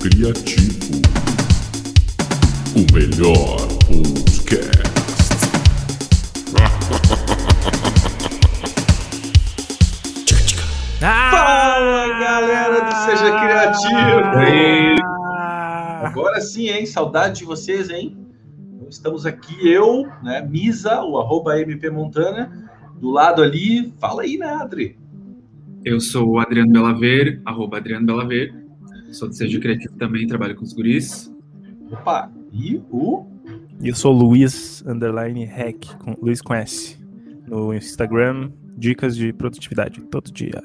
Criativo. O melhor podcast. Fala galera do Seja Criativo! Agora sim, hein? Saudade de vocês, hein? Estamos aqui, eu, né? Misa, o arroba MP Montana, do lado ali. Fala aí, né, Adri? Eu sou o Adriano Belaver, arroba Adriano Belaver. Sou do Seja Criativo também, trabalho com os guris. Opa! E o. E eu sou Luiz Underline Hack, com Luiz conhece. No Instagram, dicas de produtividade todo dia.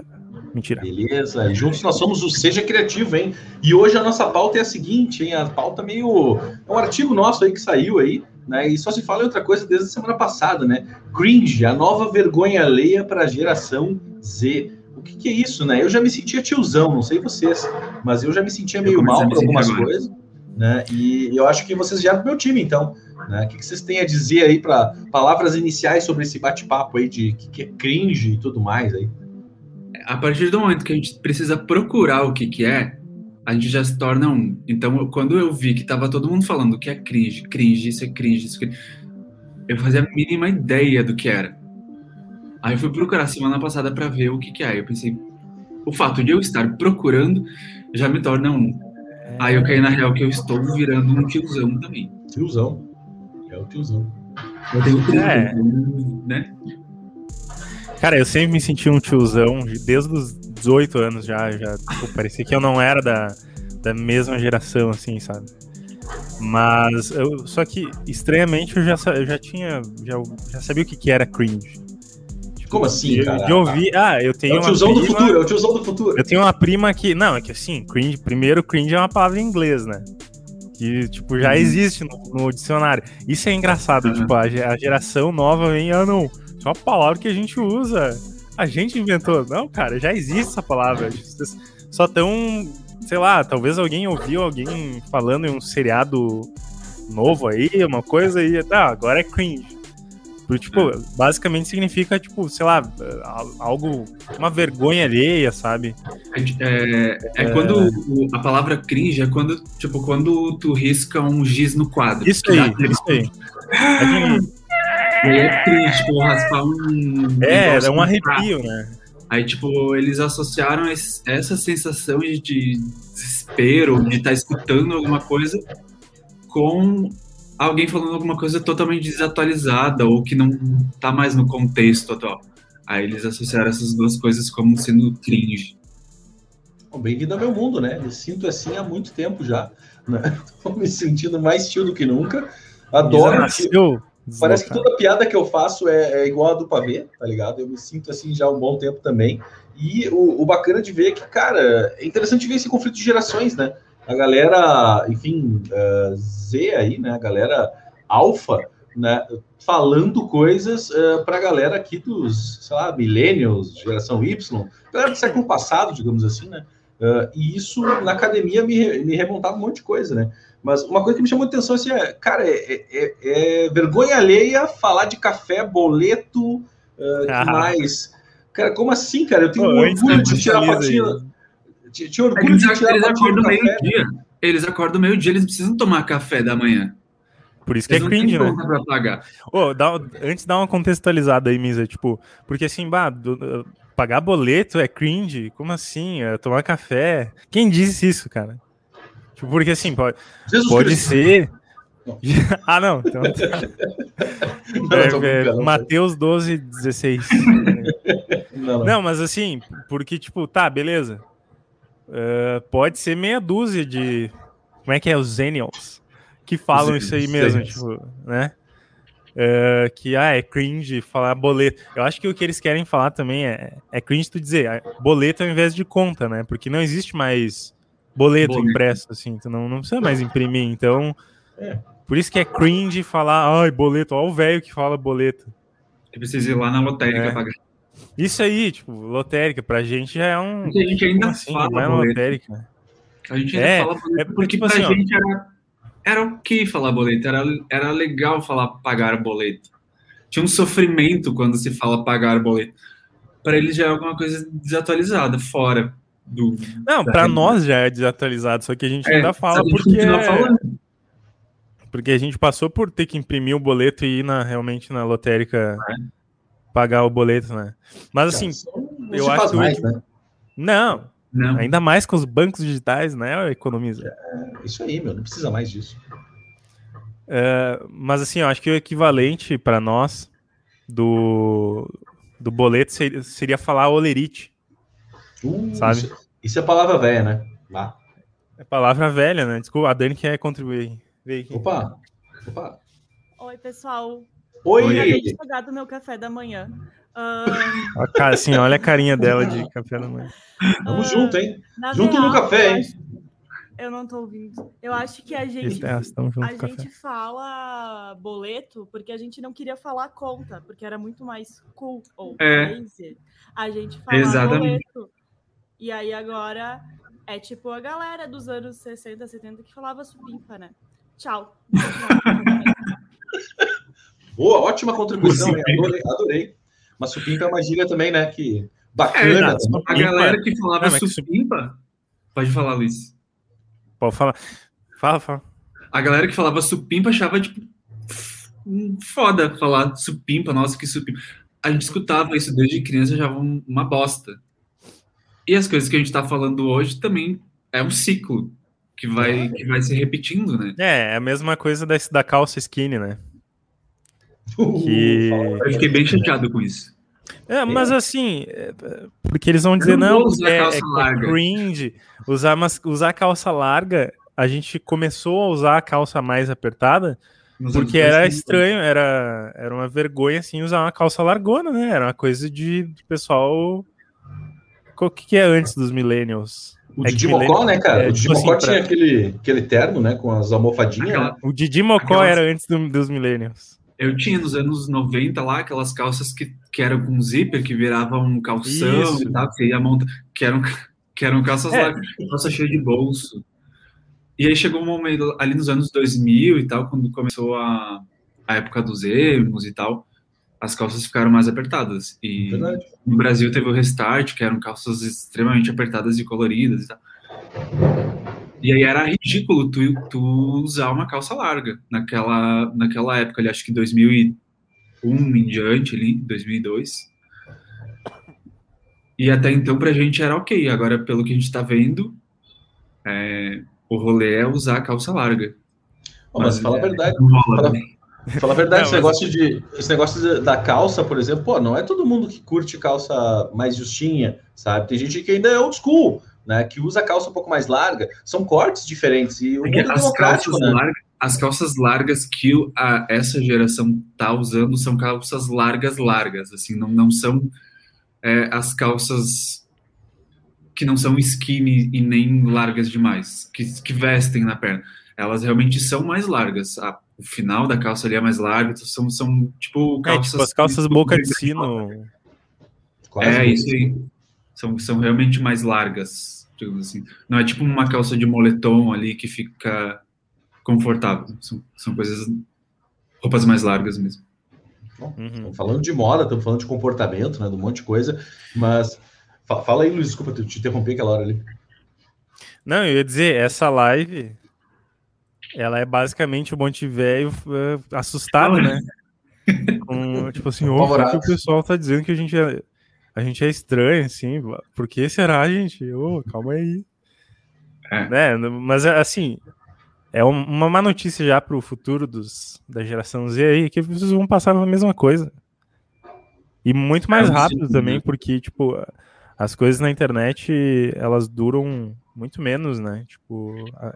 Mentira. Beleza, e juntos nós somos o Seja Criativo, hein? E hoje a nossa pauta é a seguinte, hein? A pauta meio. É um artigo nosso aí que saiu aí, né? E só se fala em outra coisa desde a semana passada, né? Cringe, a nova vergonha alheia para a geração Z. O que, que, é isso, né? Eu já me sentia tiozão, não sei vocês, mas eu já me sentia meio mal por algumas coisas, né? E eu acho que vocês já do meu time, então. Né? O que, que vocês têm a dizer aí para palavras iniciais sobre esse bate-papo aí de que, que é cringe e tudo mais aí? a partir do momento que a gente precisa procurar o que, que é, a gente já se torna um. Então, quando eu vi que tava todo mundo falando que é cringe, cringe, isso é cringe, isso é cringe, eu fazia a mínima ideia do que era. Aí eu fui procurar semana passada para ver o que, que é. Eu pensei, o fato de eu estar procurando já me torna um. Aí eu caí na real que eu estou virando um tiozão também. Tiozão. É o tiozão. Eu tenho 30, É. né? Cara, eu sempre me senti um tiozão, desde os 18 anos já. já pô, parecia que eu não era da, da mesma geração, assim, sabe? Mas, eu, só que, estranhamente, eu já, eu já tinha. Já, já sabia o que, que era cringe. Como assim, Eu, cara? de ouvir. Ah, eu É tenho o uma tiozão do prima- futuro, é o tiozão do futuro. Eu tenho uma prima que. Não, é que assim, cringe. Primeiro, cringe é uma palavra em inglês, né? Que, tipo, já existe no, no dicionário. Isso é engraçado, Uhum. tipo, a, a geração nova vem, ah, não, isso é uma palavra que a gente usa. A gente inventou. Não, cara, já existe essa palavra. Vocês só tão, sei lá, talvez alguém ouviu alguém falando em um seriado novo aí, uma coisa e, ah, agora é cringe. Porque, tipo, basicamente significa, tipo, sei lá, al- algo, uma vergonha alheia, sabe? É, é quando o- a palavra cringe é quando, tipo, quando tu risca um giz no quadro. Isso aí, isso aí. É, é cringe, tipo, raspar um. é, é um arrepio, né? Aí, tipo, eles associaram essa sensação de, de desespero, de estar escutando alguma coisa, com alguém falando alguma coisa totalmente desatualizada ou que não tá mais no contexto atual. Aí eles associaram essas duas coisas como sendo cringe. Bem-vindo ao meu mundo, né? Me sinto assim há muito tempo já. Né? Tô me sentindo mais tio do que nunca. Adoro. Parece que toda piada que eu faço é, é igual a do pavê, tá ligado? Eu me sinto assim já há um bom tempo também. E o, o bacana de ver é que, cara, é interessante ver esse conflito de gerações, né? A galera, enfim, eh, Z aí, né? A galera alfa, né? Falando coisas eh, pra galera aqui dos, sei lá, millennials, geração Y, galera do século passado, digamos assim, né? Eh, e isso na academia me, me remontava um monte de coisa, né? Mas uma coisa que me chamou a atenção assim, é, cara, é, é- é vergonha alheia falar de café, boleto, uh, que Ah. mais? Cara, como assim, cara? Eu tenho Pô, orgulho de tirar fotinho. Tinha orgulho de tirar acordam do meio-dia. Eles acordam meio-dia, eles precisam tomar café da manhã. Por isso que é Eles cringe, né? pra pagar. Ô, dá, antes dá uma contextualizada aí, Misa, tipo, porque assim, bah, do- do- pagar boleto é cringe? Como assim? É tomar café? Quem disse isso, cara? Tipo, porque assim, pode, Jesus pode Cristo. ser. Não. ah, não. Então, Não, é, é. Mateus 12, 16. Não, não. Não, mas assim, porque, tipo, tá, beleza. É, pode ser meia dúzia de. Como é que é? Os Zenials. Que falam isso aí mesmo, Zenials. tipo, né? É, que, ah, é cringe falar boleto. Eu acho que o que eles querem falar também é, é cringe tu dizer ah, boleto ao invés de conta, né? Porque não existe mais boleto, Boleto. impresso, assim. Tu não, não precisa mais imprimir. Então, É. por isso que é cringe falar, ai, boleto. Olha o velho que fala boleto. Eu preciso ir lá na lotérica É. pagar. Isso aí, tipo, lotérica, pra gente já é um. Porque a gente ainda assim? fala Não é lotérica. A gente ainda É, fala é porque tipo pra assim, ó. gente era, era ok falar boleto, era, era legal falar pagar boleto. Tinha um sofrimento quando se fala pagar boleto. Para eles já é alguma coisa desatualizada, fora. do Não, realidade. nós já é desatualizado, só que a gente É, ainda fala gente porque é- porque a gente passou por ter que imprimir o boleto e ir na, realmente na lotérica pagar o boleto, né? Mas assim, Não eu acho mais, né? não, Não. ainda mais com os bancos digitais, né? Economiza. Isso aí, meu, não precisa mais disso. É, mas assim, eu acho que o equivalente pra nós do, do boleto seria, seria falar olerite. Uh, Sabe? Isso, isso é palavra velha, né? Lá. É palavra velha, né? Desculpa, a Dani quer contribuir. Vem aqui. Opa! Opa! Oi, pessoal. Oi! Eu acabei de chegar do meu café da manhã. Ó, cara, assim, olha a carinha dela de café da manhã. Tamo ah, junto, hein? na Junto no café, eu hein? acho- Eu não tô ouvindo. Eu acho que a gente, é, a café. gente fala boleto porque a gente não queria falar conta, porque era muito mais cool ou É. crazy a gente falar Exatamente. boleto. E aí agora é tipo a galera dos anos 60, 70 que falava supimpa, né? Tchau. Boa, ótima contribuição, adorei, adorei. Mas supimpa é uma gíria também, né? Que É, bacana. a Supimpa. galera que falava Não, supimpa. Pode falar, Luiz. Pode falar. Fala, fala. A galera que falava supimpa achava, tipo, hum, foda falar supimpa, nossa, que supimpa. A gente escutava isso desde criança, já um- uma bosta. E as coisas que a gente tá falando hoje também é um ciclo que vai, que vai se repetindo, né? É, é a mesma coisa desse, da calça skinny, né? Que-. Eu fiquei bem chateado com isso. É, mas assim, é, é, porque eles vão dizer, não não, usar é, calça é- é larga." cringe. Usar, mas, usar calça larga, a gente começou a usar a calça mais apertada Nos porque era 2000. estranho, era, era uma vergonha, assim, usar uma calça largona, né? Era uma coisa de, de pessoal... O que, que é antes dos millennials? O É que Didi Mocó, né, cara? é, o Didi tipo Mocó assim, tinha pra- aquele, aquele terno, né? Com as almofadinhas. Aquela- né? O Didi Mocó Aquelas- era antes do- dos millennials. Eu tinha nos anos 90 lá aquelas calças que, que eram com zíper, que viravam um calção Isso. e tal, que ia montar, que eram, que eram calças É. largas, calça cheia de bolso. E aí chegou um momento ali nos anos 2000 e tal, quando começou a, a época dos emos e tal, as calças ficaram mais apertadas. E Verdade. no Brasil teve o Restart, que eram calças extremamente apertadas e coloridas e tal. E aí era ridículo tu, tu usar uma calça larga naquela, naquela época ali, acho que 2001 em diante ali, 2002. E até então pra gente era ok, agora pelo que a gente tá vendo, é, o rolê é usar a calça larga. Mas Mas, fala a é, verdade. Não rola, Fala- né? Fala a verdade, Não, esse, mas- negócio de, esse negócio da calça, por exemplo, pô, não é todo mundo que curte calça mais justinha, sabe? Tem gente que ainda é old school, né? Que usa calça um pouco mais larga. São cortes diferentes e o mundo é as democrático, calças, né? largas, as calças largas que a- essa geração tá usando são calças largas, largas, assim, não, não são é, as calças que não são skinny e nem largas demais, que, que vestem na perna. Elas realmente são mais largas. A- o final da calça ali é mais largo, então são, são tipo É, calças... tipo, as calças boca de sino. Quase É, isso. isso aí. São, são realmente mais largas, digamos assim. Não é tipo uma calça de moletom ali que fica confortável. São, são coisas. roupas mais largas mesmo. Uhum. Estamos falando de moda, estamos falando de comportamento, né? De um monte de coisa. Mas fa- fala aí, Luiz, desculpa, eu te interrompi aquela hora ali. Não, eu ia dizer, essa live, ela é basicamente um monte de velho eh, assustado, né? Com, tipo assim, por que o pessoal tá dizendo que a gente é, a gente é estranho, assim, por que será, gente? Ô, calma aí. É. Né? Mas, assim, é um- uma má notícia já pro futuro dos, da geração Z aí, que vocês vão passar a mesma coisa. E muito mais É rápido também, porque, tipo, as coisas na internet, elas duram muito menos, né? Tipo,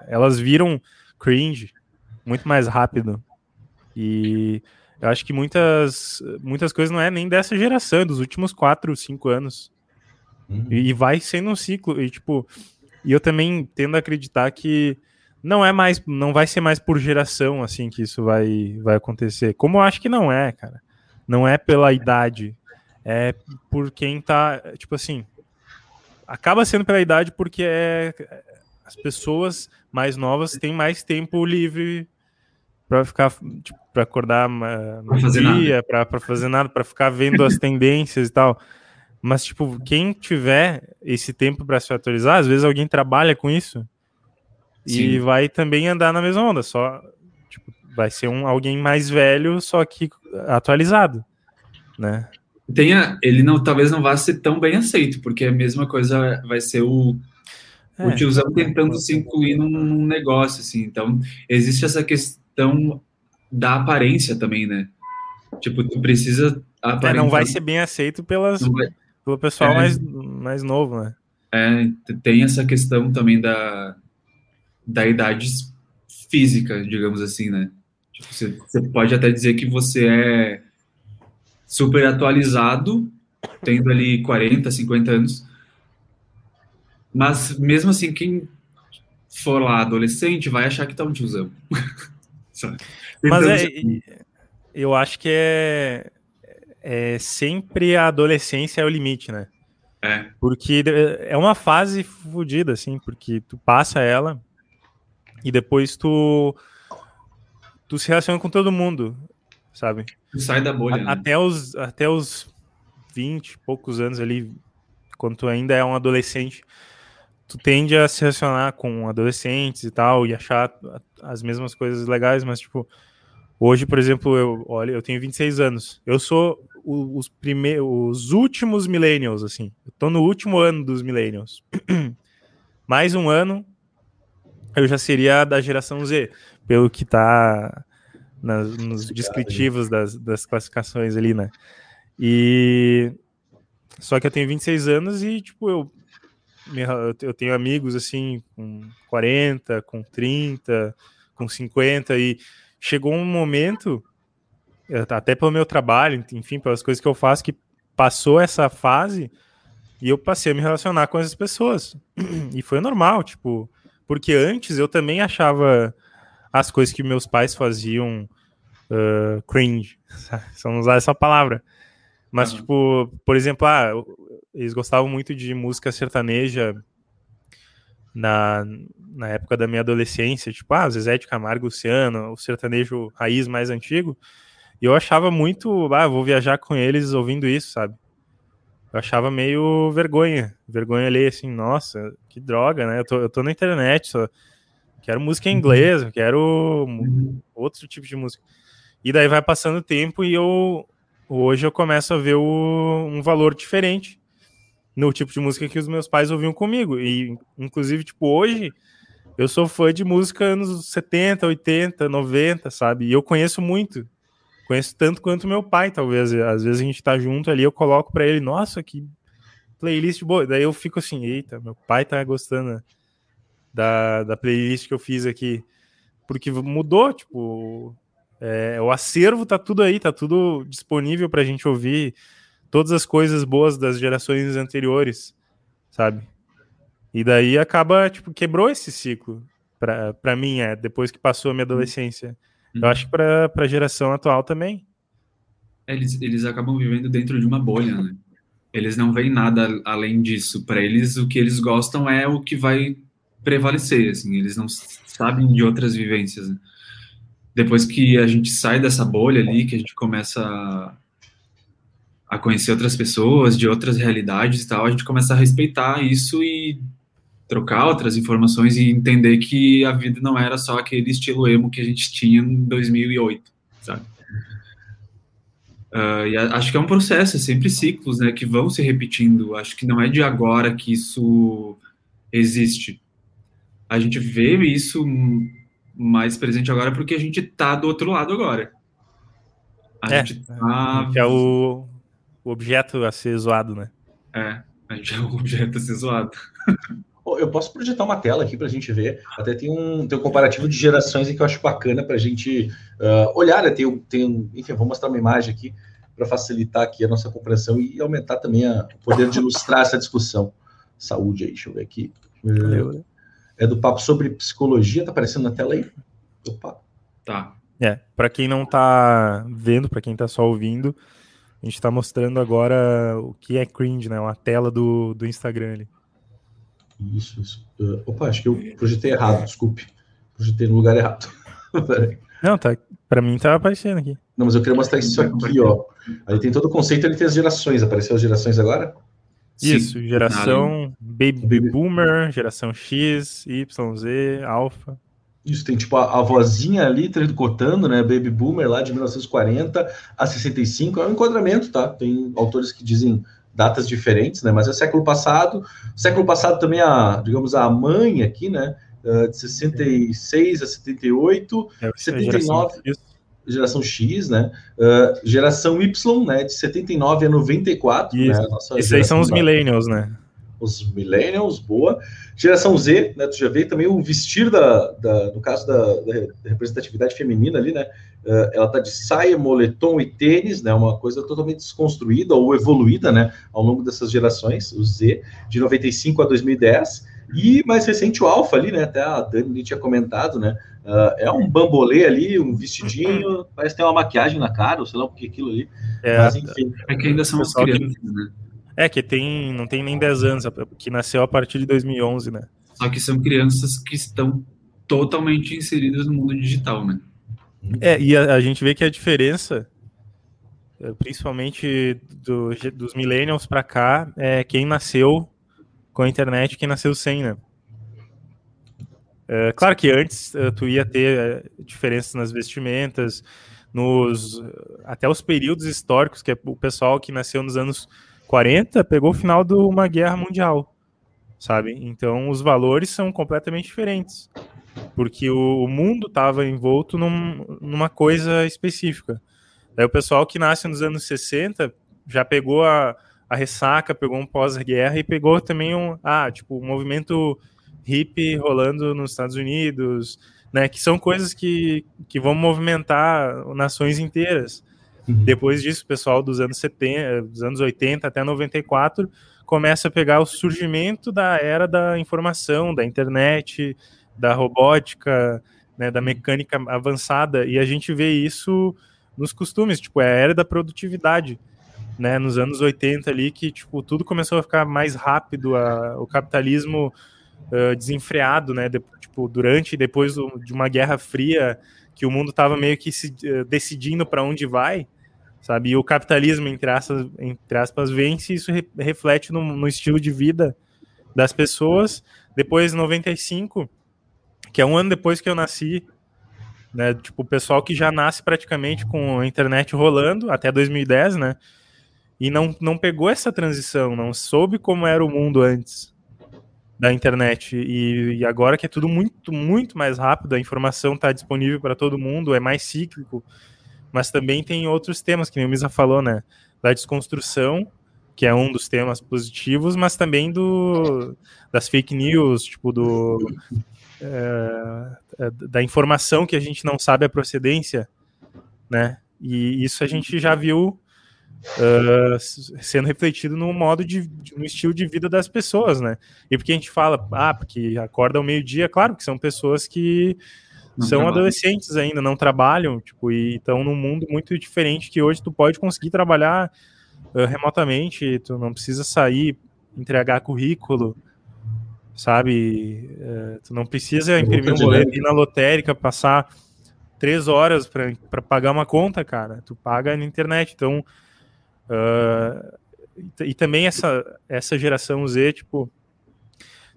elas viram cringe muito mais rápido. E eu acho que muitas, muitas coisas não é nem dessa geração, é dos últimos 4, 5 anos. Uhum. E, e vai sendo um ciclo. E, tipo, e eu também tendo a acreditar que não é mais, não vai ser mais por geração, assim, que isso vai, vai acontecer. Como eu acho que não é, cara. Não é pela idade. É por quem tá, tipo assim, acaba sendo pela idade porque é, as pessoas mais novas têm mais tempo livre para ficar, tipo, para acordar no dia, para fazer nada, para ficar vendo as tendências e tal. Mas, tipo, quem tiver esse tempo para se atualizar, às vezes alguém trabalha com isso e Sim. vai também andar na mesma onda. Só, tipo, vai ser um alguém mais velho, só que atualizado, né? Tenha, ele não, talvez não vá ser tão bem aceito, porque a mesma coisa vai ser o, É. o tiozão tentando se incluir num, num negócio, assim. Então, existe essa questão da aparência também, né? Tipo, tu precisa É, aparentar. não vai ser bem aceito pelas, vai- pelo pessoal É. mais, mais novo, né? é, tem essa questão também da, da idade física, digamos assim, né? Tipo, você, você pode até dizer que você é super atualizado, tendo ali 40, 50 anos, mas mesmo assim, quem for lá adolescente vai achar que tá um tiozão. Sabe? Mas Então, é, assim, eu acho que é, é sempre a adolescência é o limite, né? é, Porque é uma fase fodida, assim, porque tu passa ela e depois tu, tu se relaciona com todo mundo, sabe? tu sai da bolha, A- né? Até os, até os 20 e poucos anos ali, quando tu ainda é um adolescente, tu tende a se relacionar com adolescentes e tal, e achar as mesmas coisas legais, mas, tipo, hoje, por exemplo, eu, olha, eu tenho 26 anos. Eu sou os primeiros, os últimos millennials, assim. Eu tô no último ano dos millennials. Mais um ano, eu já seria da geração Z, pelo que tá nas- nos descritivos das, das classificações ali, né? E só que eu tenho 26 anos e, tipo, eu, eu tenho amigos assim com 40, com 30, com 50 e chegou um momento, eh, até pelo meu trabalho, enfim, pelas coisas que eu faço, que passou essa fase e eu passei a me relacionar com essas pessoas. E foi normal, tipo, porque antes eu também achava as coisas que meus pais faziam uh, cringe, se eu não usar essa palavra. Mas, Aham. tipo, por exemplo, ah, eles gostavam muito de música sertaneja na, na época da minha adolescência, tipo, ah, Zezé de Camargo, Luciano, o sertanejo raiz mais antigo. E eu achava muito, ah, vou viajar com eles ouvindo isso, sabe? Eu achava meio vergonha, vergonha ali, assim, nossa, que droga, né? Eu tô, eu tô na internet, só quero música em inglês, eu quero mu- outro tipo de música. E daí vai passando o tempo e eu hoje eu começo a ver o- um valor diferente no tipo de música que os meus pais ouviam comigo. E inclusive, tipo, hoje eu sou fã de música anos 70, 80, 90, sabe? E eu conheço muito. Conheço tanto quanto meu pai, talvez. Às vezes a gente tá junto ali, eu coloco pra ele, nossa, que playlist boa. Daí eu fico assim, eita, meu pai tá gostando da, da playlist que eu fiz aqui. Porque mudou, tipo, é, o acervo tá tudo aí, tá tudo disponível pra gente ouvir todas as coisas boas das gerações anteriores, sabe? E daí acaba, tipo, quebrou esse ciclo. Pra, pra mim, é, depois que passou a minha adolescência. Eu acho que pra, pra geração atual também. Eles, eles acabam vivendo dentro de uma bolha, né? Eles não veem nada além disso. Para eles, o que eles gostam é o que vai prevalecer, assim. Eles não sabem de outras vivências. né? Depois que a gente sai dessa bolha ali, que a gente começa a, conhecer outras pessoas, de outras realidades e tal, a gente começa a respeitar isso e trocar outras informações e entender que a vida não era só aquele estilo emo que a gente tinha em 2008, sabe? Ah, e a- acho que é um processo, é sempre ciclos, né, que vão se repetindo. Acho que não é de agora que isso existe. A gente vê isso mais presente agora porque a gente tá do outro lado agora. A É, gente tá... Que é o, o objeto a ser zoado, né? É, a gente é um objeto a ser zoado. Eu posso projetar uma tela aqui para a gente ver. Até tem um, tem um comparativo de gerações aí que eu acho bacana para a gente ah, olhar. Né? Tem, um- tem, um- enfim, eu vou mostrar uma imagem aqui para facilitar aqui a nossa compreensão e aumentar também a- o poder de ilustrar essa discussão. Saúde aí, deixa eu ver aqui. Valeu. É do papo sobre psicologia, tá aparecendo na tela aí? Opa. Tá. É, pra quem não tá vendo, pra quem tá só ouvindo, a gente tá mostrando agora o que é cringe, né? Uma tela do, do Instagram ali. Isso, isso. Ah, opa, acho que eu projetei errado, desculpe. Projetei no lugar errado. Peraí. Não, tá. Pra mim tá aparecendo aqui. Não, mas eu queria mostrar isso aqui, ó. Aí tem todo o conceito, ele tem as gerações. Apareceu as gerações agora? Isso, Sim, geração Baby Baby- Boomer, geração X, Y, Z, Alpha. Isso tem tipo a, a vozinha ali tricotando, né? Baby Boomer lá de 1940 a 65. É um enquadramento, tá? Tem autores que dizem datas diferentes, né? Mas é século passado. Século passado também a, digamos, a mãe aqui, né? ah, de 66 a 78, É, 79. geração X. geração X, né? Ah, geração Y, né? De 79 a 94, Isso. né? A nossa Esses aí são os millennials, né? Os millennials, boa. Geração Z, né? Tu já vê também o vestir da, da no caso da, da representatividade feminina ali, né? eh, ela tá de saia, moletom e tênis, né? Uma coisa totalmente desconstruída ou evoluída, né? Ao longo dessas gerações, o Z, de 95 a 2010. E mais recente o Alpha ali, né? Até a Dani tinha comentado, né? Ah, é um bambolê ali, um vestidinho, parece ter uma maquiagem na cara, ou sei lá o que é aquilo ali. É, Mas enfim, É que ainda são as Pessoal que- crianças, né? É que tem, não tem nem 10 anos, que nasceu a partir de 2011, né? Só que são crianças que estão totalmente inseridas no mundo digital, né? É, e a, a gente vê que a diferença, eh, principalmente do- dos millennials pra cá, é quem nasceu com a internet e quem nasceu sem, né? É, claro que antes eh, tu ia ter eh, diferenças nas vestimentas, nos até os períodos históricos, que é o pessoal que nasceu nos anos 40 pegou o final de uma guerra mundial, sabe? Então os valores são completamente diferentes porque o, mundo estava envolto num- numa coisa específica. Daí o pessoal que nasce nos anos 60 já pegou a, a ressaca, pegou um pós-guerra e pegou também um, ah, tipo, o movimento hippie rolando nos Estados Unidos, né, que são coisas que, que vão movimentar nações inteiras. Depois disso, o pessoal dos anos 70, dos anos 80 até 94 começa a pegar o surgimento da era da informação, da internet, da robótica, né, da mecânica avançada, e a gente vê isso nos costumes, tipo, é a era da produtividade, né, nos anos 80 ali, que, tipo, tudo começou a ficar mais rápido, a- o capitalismo ah, desenfreado, né, de- tipo, durante e depois de uma guerra fria, que o mundo estava meio que se, eh, decidindo para onde vai, sabe, e o capitalismo, entre aspas, entre aspas vence, isso re- reflete no, no estilo de vida das pessoas, depois 95 que é um ano depois que eu nasci, né? Tipo, o pessoal que já nasce praticamente com a internet rolando até 2010, né? E não, não pegou essa transição, não soube como era o mundo antes da internet. E, e agora que é tudo muito, muito mais rápido, a informação está disponível para todo mundo, é mais cíclico, mas também tem outros temas, que nem o Misa falou, né? Da desconstrução, que é um dos temas positivos, mas também do das fake news, tipo, do é, da informação que a gente não sabe a procedência, né? E isso a gente já viu uh, sendo refletido no modo de, no estilo de vida das pessoas, né? E porque a gente fala, ah, porque acorda ao meio-dia, claro que são pessoas que não são trabalham. adolescentes ainda, não trabalham, tipo, e estão num mundo muito diferente que hoje tu pode conseguir trabalhar uh, remotamente, tu não precisa sair, entregar currículo, sabe? Uh, tu não precisa imprimir um boleto, ir na lotérica, passar três horas para pagar uma conta, cara. Tu paga na internet. Então, uh, e, e, também essa, essa geração Z, tipo,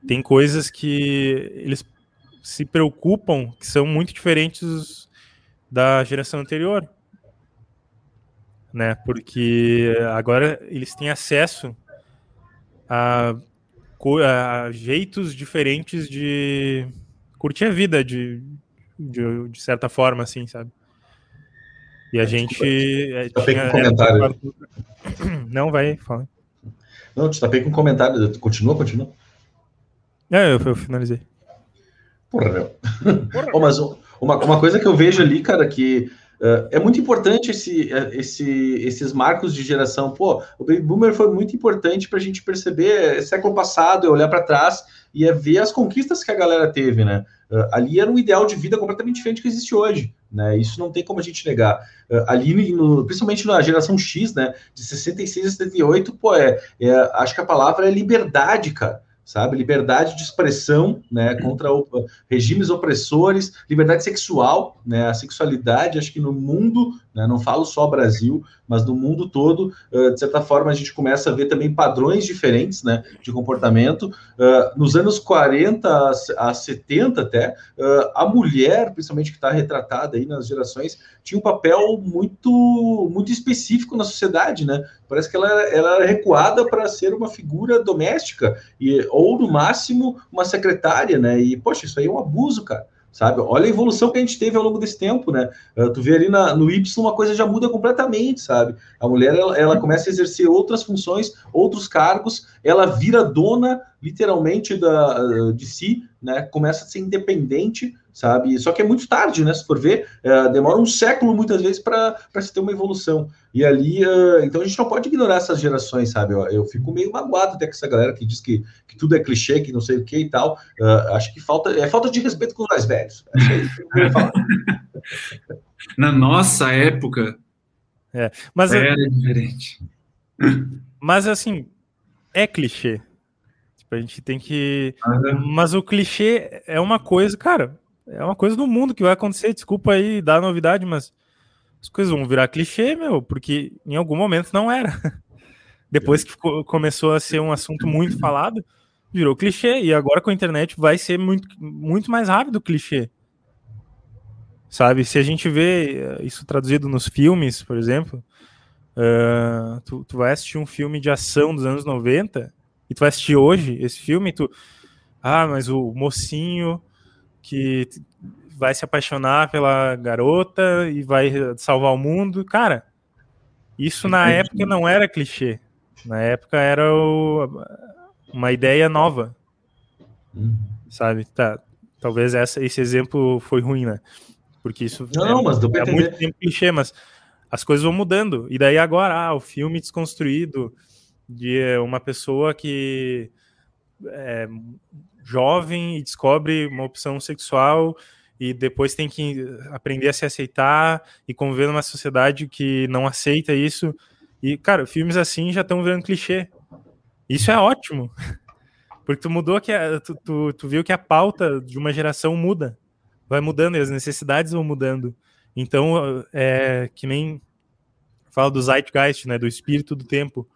tem coisas que eles se preocupam que são muito diferentes da geração anterior. Né? Porque agora eles têm acesso a a jeitos diferentes de curtir a vida de, de, de, certa forma, assim, sabe? E a gente. É, tinha, um comentário. Não, vai, fala. Não, te tapei com um comentário. Continua, continua. É, eu, eu finalizei. Porra, meu. Porra. oh, mas uma, uma coisa que eu vejo ali, cara, que Uh, é muito importante esse, esse, esses marcos de geração. Pô, o Baby Boomer foi muito importante para a gente perceber é século passado, é olhar para trás e é ver as conquistas que a galera teve, né? Uh, ali era um ideal de vida completamente diferente do que existe hoje, né? Isso não tem como a gente negar. Uh, ali, no, principalmente na geração X, né? De 66 a 78, pô, é, é, acho que a palavra é liberdade, cara. Sabe? Liberdade de expressão, né? Contra regimes opressores, liberdade sexual, né? A sexualidade, acho que no mundo, né? não falo só Brasil, mas no mundo todo, uh, de certa forma, a gente começa a ver também padrões diferentes, né? De comportamento. Uh, nos anos 40 a 70 até, uh, a mulher, principalmente que está retratada aí nas gerações, tinha um papel muito, muito específico na sociedade, né? Parece que ela, ela era recuada para ser uma figura doméstica e ou no máximo uma secretária, né? E poxa, isso aí é um abuso, cara sabe? Olha a evolução que a gente teve ao longo desse tempo, né? Uh, tu vê ali na, no Y uma coisa já muda completamente, sabe? A mulher ela, ela, começa a exercer outras funções, outros cargos, ela vira dona literalmente da, de si, né? Começa a ser independente, sabe? Só que é muito tarde, né? Se for ver, uh, demora um século muitas vezes para se ter uma evolução. E ali, uh, então a gente não pode ignorar essas gerações, sabe? Eu, eu, fico meio magoado até com essa galera que diz que, que tudo é clichê, que não sei o que e tal. Uh, acho que falta é falta de respeito com os mais velhos. É isso que eu falar. Na nossa época, é, mas era diferente. Mas assim, é clichê. A gente tem que. Uhum. Mas o clichê é uma coisa, cara, é uma coisa do mundo que vai acontecer. Desculpa aí dar novidade, mas as coisas vão virar clichê, meu, porque em algum momento não era. Depois que começou a ser um assunto muito falado, virou clichê. E agora com a internet vai ser muito, muito mais rápido o clichê. Sabe? Se a gente vê eh, isso traduzido nos filmes, por exemplo, uh, tu, tu vai assistir um filme de ação dos anos 90 e tu vai assistir hoje esse filme, tu. Ah, mas o mocinho que vai se apaixonar pela garota e vai salvar o mundo. Cara, isso na época não era clichê. Na época era o, uma ideia nova. Uhum. Sabe? Tá. Talvez essa, esse exemplo foi ruim, né? Porque isso não, é, mas deu é muito tempo clichê, mas as coisas vão mudando. E daí agora, ah, o filme desconstruído de uma pessoa que é jovem e descobre uma opção sexual e depois tem que aprender a se aceitar e conviver numa sociedade que não aceita isso. E, cara, filmes assim já estão virando clichê. Isso é ótimo. Porque tu mudou que a, tu, tu, tu, viu que a pauta de uma geração muda. Vai mudando e as necessidades vão mudando. Então, é que nem fala do zeitgeist, né, do espírito do tempo.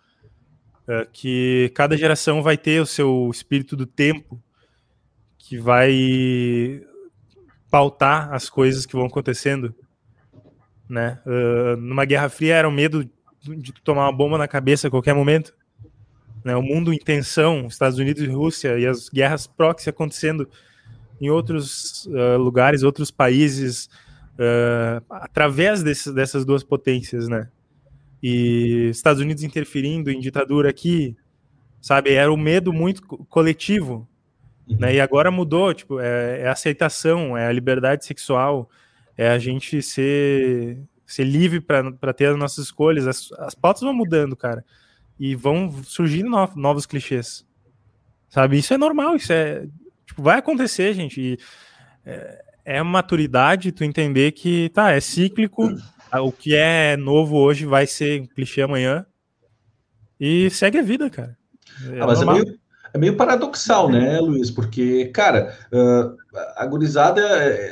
É, que cada geração vai ter o seu espírito do tempo que vai pautar as coisas que vão acontecendo, né? Uh, numa Guerra Fria era o medo de tomar uma bomba na cabeça a qualquer momento, né? O mundo em tensão, Estados Unidos e Rússia e as guerras proxy acontecendo em outros uh, lugares, outros países, uh, através dessas duas potências, né? e Estados Unidos interferindo em ditadura aqui, sabe? Era o medo muito coletivo, uhum. né? E agora mudou, tipo, é, é, aceitação, é a liberdade sexual, é a gente ser, ser livre para ter as nossas escolhas. As, as pautas vão mudando, cara, e vão surgindo novos, novos clichês, sabe? Isso é normal, isso é, tipo, vai acontecer, gente. E, é, é maturidade tu entender que, tá, é cíclico. O que é novo hoje vai ser um clichê amanhã. E segue a vida, cara. É ah, mas é meio, é meio, paradoxal, né, Luiz? Porque, cara, uh, a gurizada,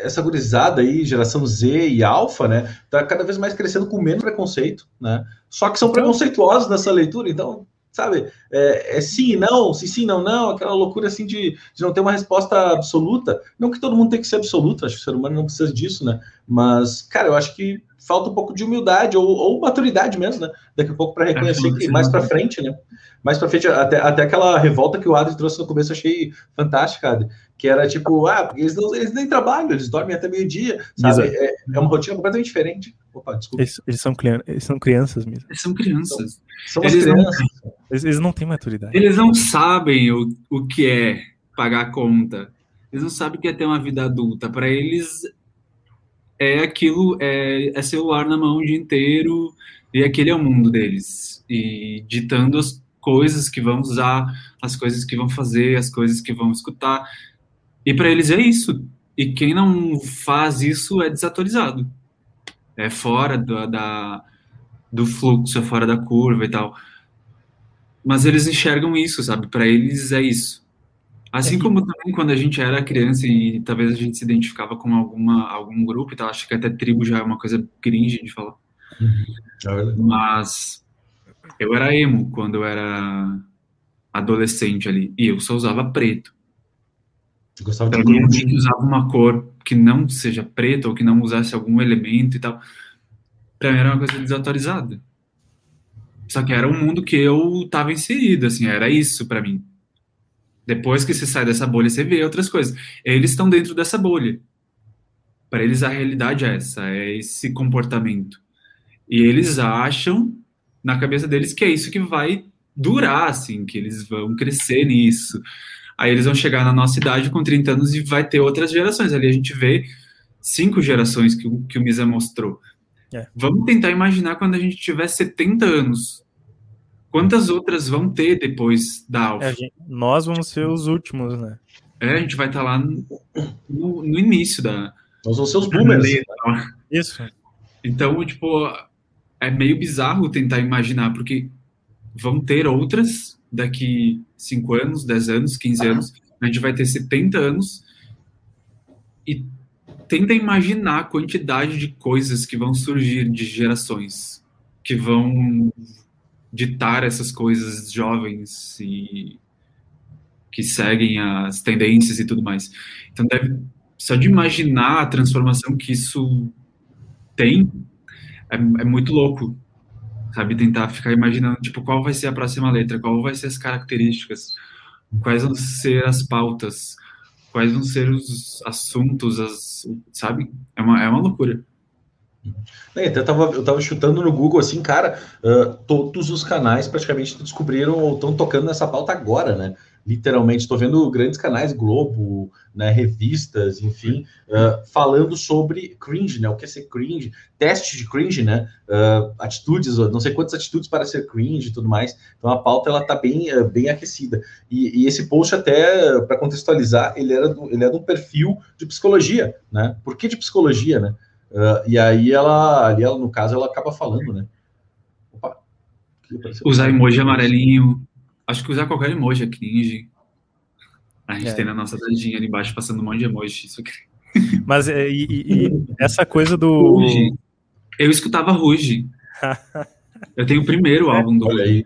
essa gurizada aí, geração Z e alfa, né, tá cada vez mais crescendo com menos preconceito, né? Só que são então, preconceituosos nessa leitura, então sabe? É, é, sim e não, sim, sim, não, não, aquela loucura assim de, de não ter uma resposta absoluta. Não que todo mundo tem que ser absoluto, acho que o ser humano não precisa disso, né? Mas, cara, eu acho que falta um pouco de humildade ou, ou maturidade mesmo, né? Daqui a pouco para reconhecer que mais para frente, né? Mais para frente, até, até aquela revolta que o Adri trouxe no começo, eu achei fantástica, Adri. Que era tipo, ah, eles, não, eles nem trabalham, eles dormem até meio-dia, sabe? É, é, uma rotina completamente diferente. Opa, desculpa. Eles, eles, são, eles são crianças mesmo. Eles são crianças. São, são eles crianças. Não, eles, eles, não têm maturidade. Eles não sabem o, o que é pagar a conta. Eles não sabem o que é ter uma vida adulta. Para eles, é aquilo, é, é, celular na mão o dia inteiro, e aquele é o mundo deles. E ditando as coisas que vão usar, as coisas que vão fazer, as coisas que vão escutar. E para eles é isso. E quem não faz isso é desatualizado. É fora do, da, do fluxo, é fora da curva e tal. Mas eles enxergam isso, sabe? Para eles é isso. Assim como também quando a gente era criança e talvez a gente se identificava com alguma, algum grupo e tal, acho que até tribo já é uma coisa cringe de falar. É verdade. Mas eu era emo quando eu era adolescente ali. E eu só usava preto. Eu gostava de Então, alguém grude. que usava uma cor que não seja preta ou que não usasse algum elemento e tal, pra mim era uma coisa desatualizada. Só que era um mundo que eu tava inserido, assim, era isso pra mim. Depois que você sai dessa bolha, você vê outras coisas. Eles estão dentro dessa bolha. Para eles a realidade é essa, é esse comportamento. E eles acham na cabeça deles que é isso que vai durar, assim, que eles vão crescer nisso. Aí eles vão chegar na nossa idade com 30 anos e vai ter outras gerações. Ali a gente vê cinco gerações que, o- que o Misa mostrou. É. Vamos tentar imaginar quando a gente tiver 70 anos. Quantas outras vão ter depois da Alpha? É, gente- nós vamos ser os últimos, né? É, a gente vai estar lá no, no- no início da. Nós vamos ser os boomers. Isso. Então, tipo, é meio bizarro tentar imaginar, porque vão ter outras daqui 5 anos, 10 anos, 15 anos, a gente vai ter 70 anos e tenta imaginar a quantidade de coisas que vão surgir de gerações que vão ditar essas coisas jovens e que seguem as tendências e tudo mais. Então deve só de imaginar a transformação que isso tem é, é muito louco, sabe? Tentar ficar imaginando, tipo, qual vai ser a próxima letra, qual vai ser as características, quais vão ser as pautas, quais vão ser os assuntos, as, sabe? É uma, é uma loucura. É, até tava, eu tava chutando no Google assim, cara, ah, todos os canais praticamente descobriram ou estão tocando nessa pauta agora, né? Literalmente, estou vendo grandes canais, Globo, né, revistas, enfim, ah, falando sobre cringe, né? O que é ser cringe, teste de cringe, né? Ah, atitudes, não sei quantas atitudes para ser cringe e tudo mais. Então a pauta ela tá bem, bem aquecida. E, e esse post até para contextualizar, ele era do, ele é de um perfil de psicologia, né? Por que de psicologia, né? Uh, e aí ela, ali ela, no caso, ela acaba falando, né? Opa. Usar emoji amarelinho, acho que usar qualquer emoji é cringe. A gente É. tem na nossa dadinha ali embaixo passando um monte de emoji. Isso aqui. Mas é, e, e- e essa coisa do. Ruge. Eu escutava Ruge. Eu tenho o primeiro álbum do Olha aí.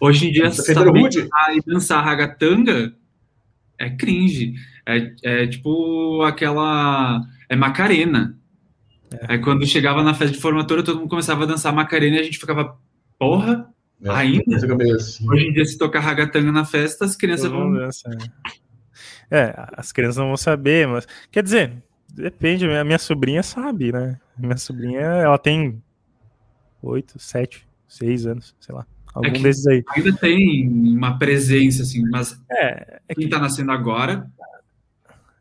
Hoje em dia, Você saber e dançar ragatanga é cringe. É, é tipo aquela. É Macarena. É. quando chegava na festa de formatura, todo mundo começava a dançar Macarena e a gente ficava, porra, É, Ainda? assim. hoje em dia se tocar ragatanga na festa, as crianças Todo vão. dança, né? É, as crianças não vão saber, mas. Quer dizer, depende. A minha, sobrinha sabe, né? Minha sobrinha, ela tem oito, sete, seis anos, sei lá. Algum que- desses aí. Ainda tem uma presença, assim, mas É, é quem tá nascendo agora,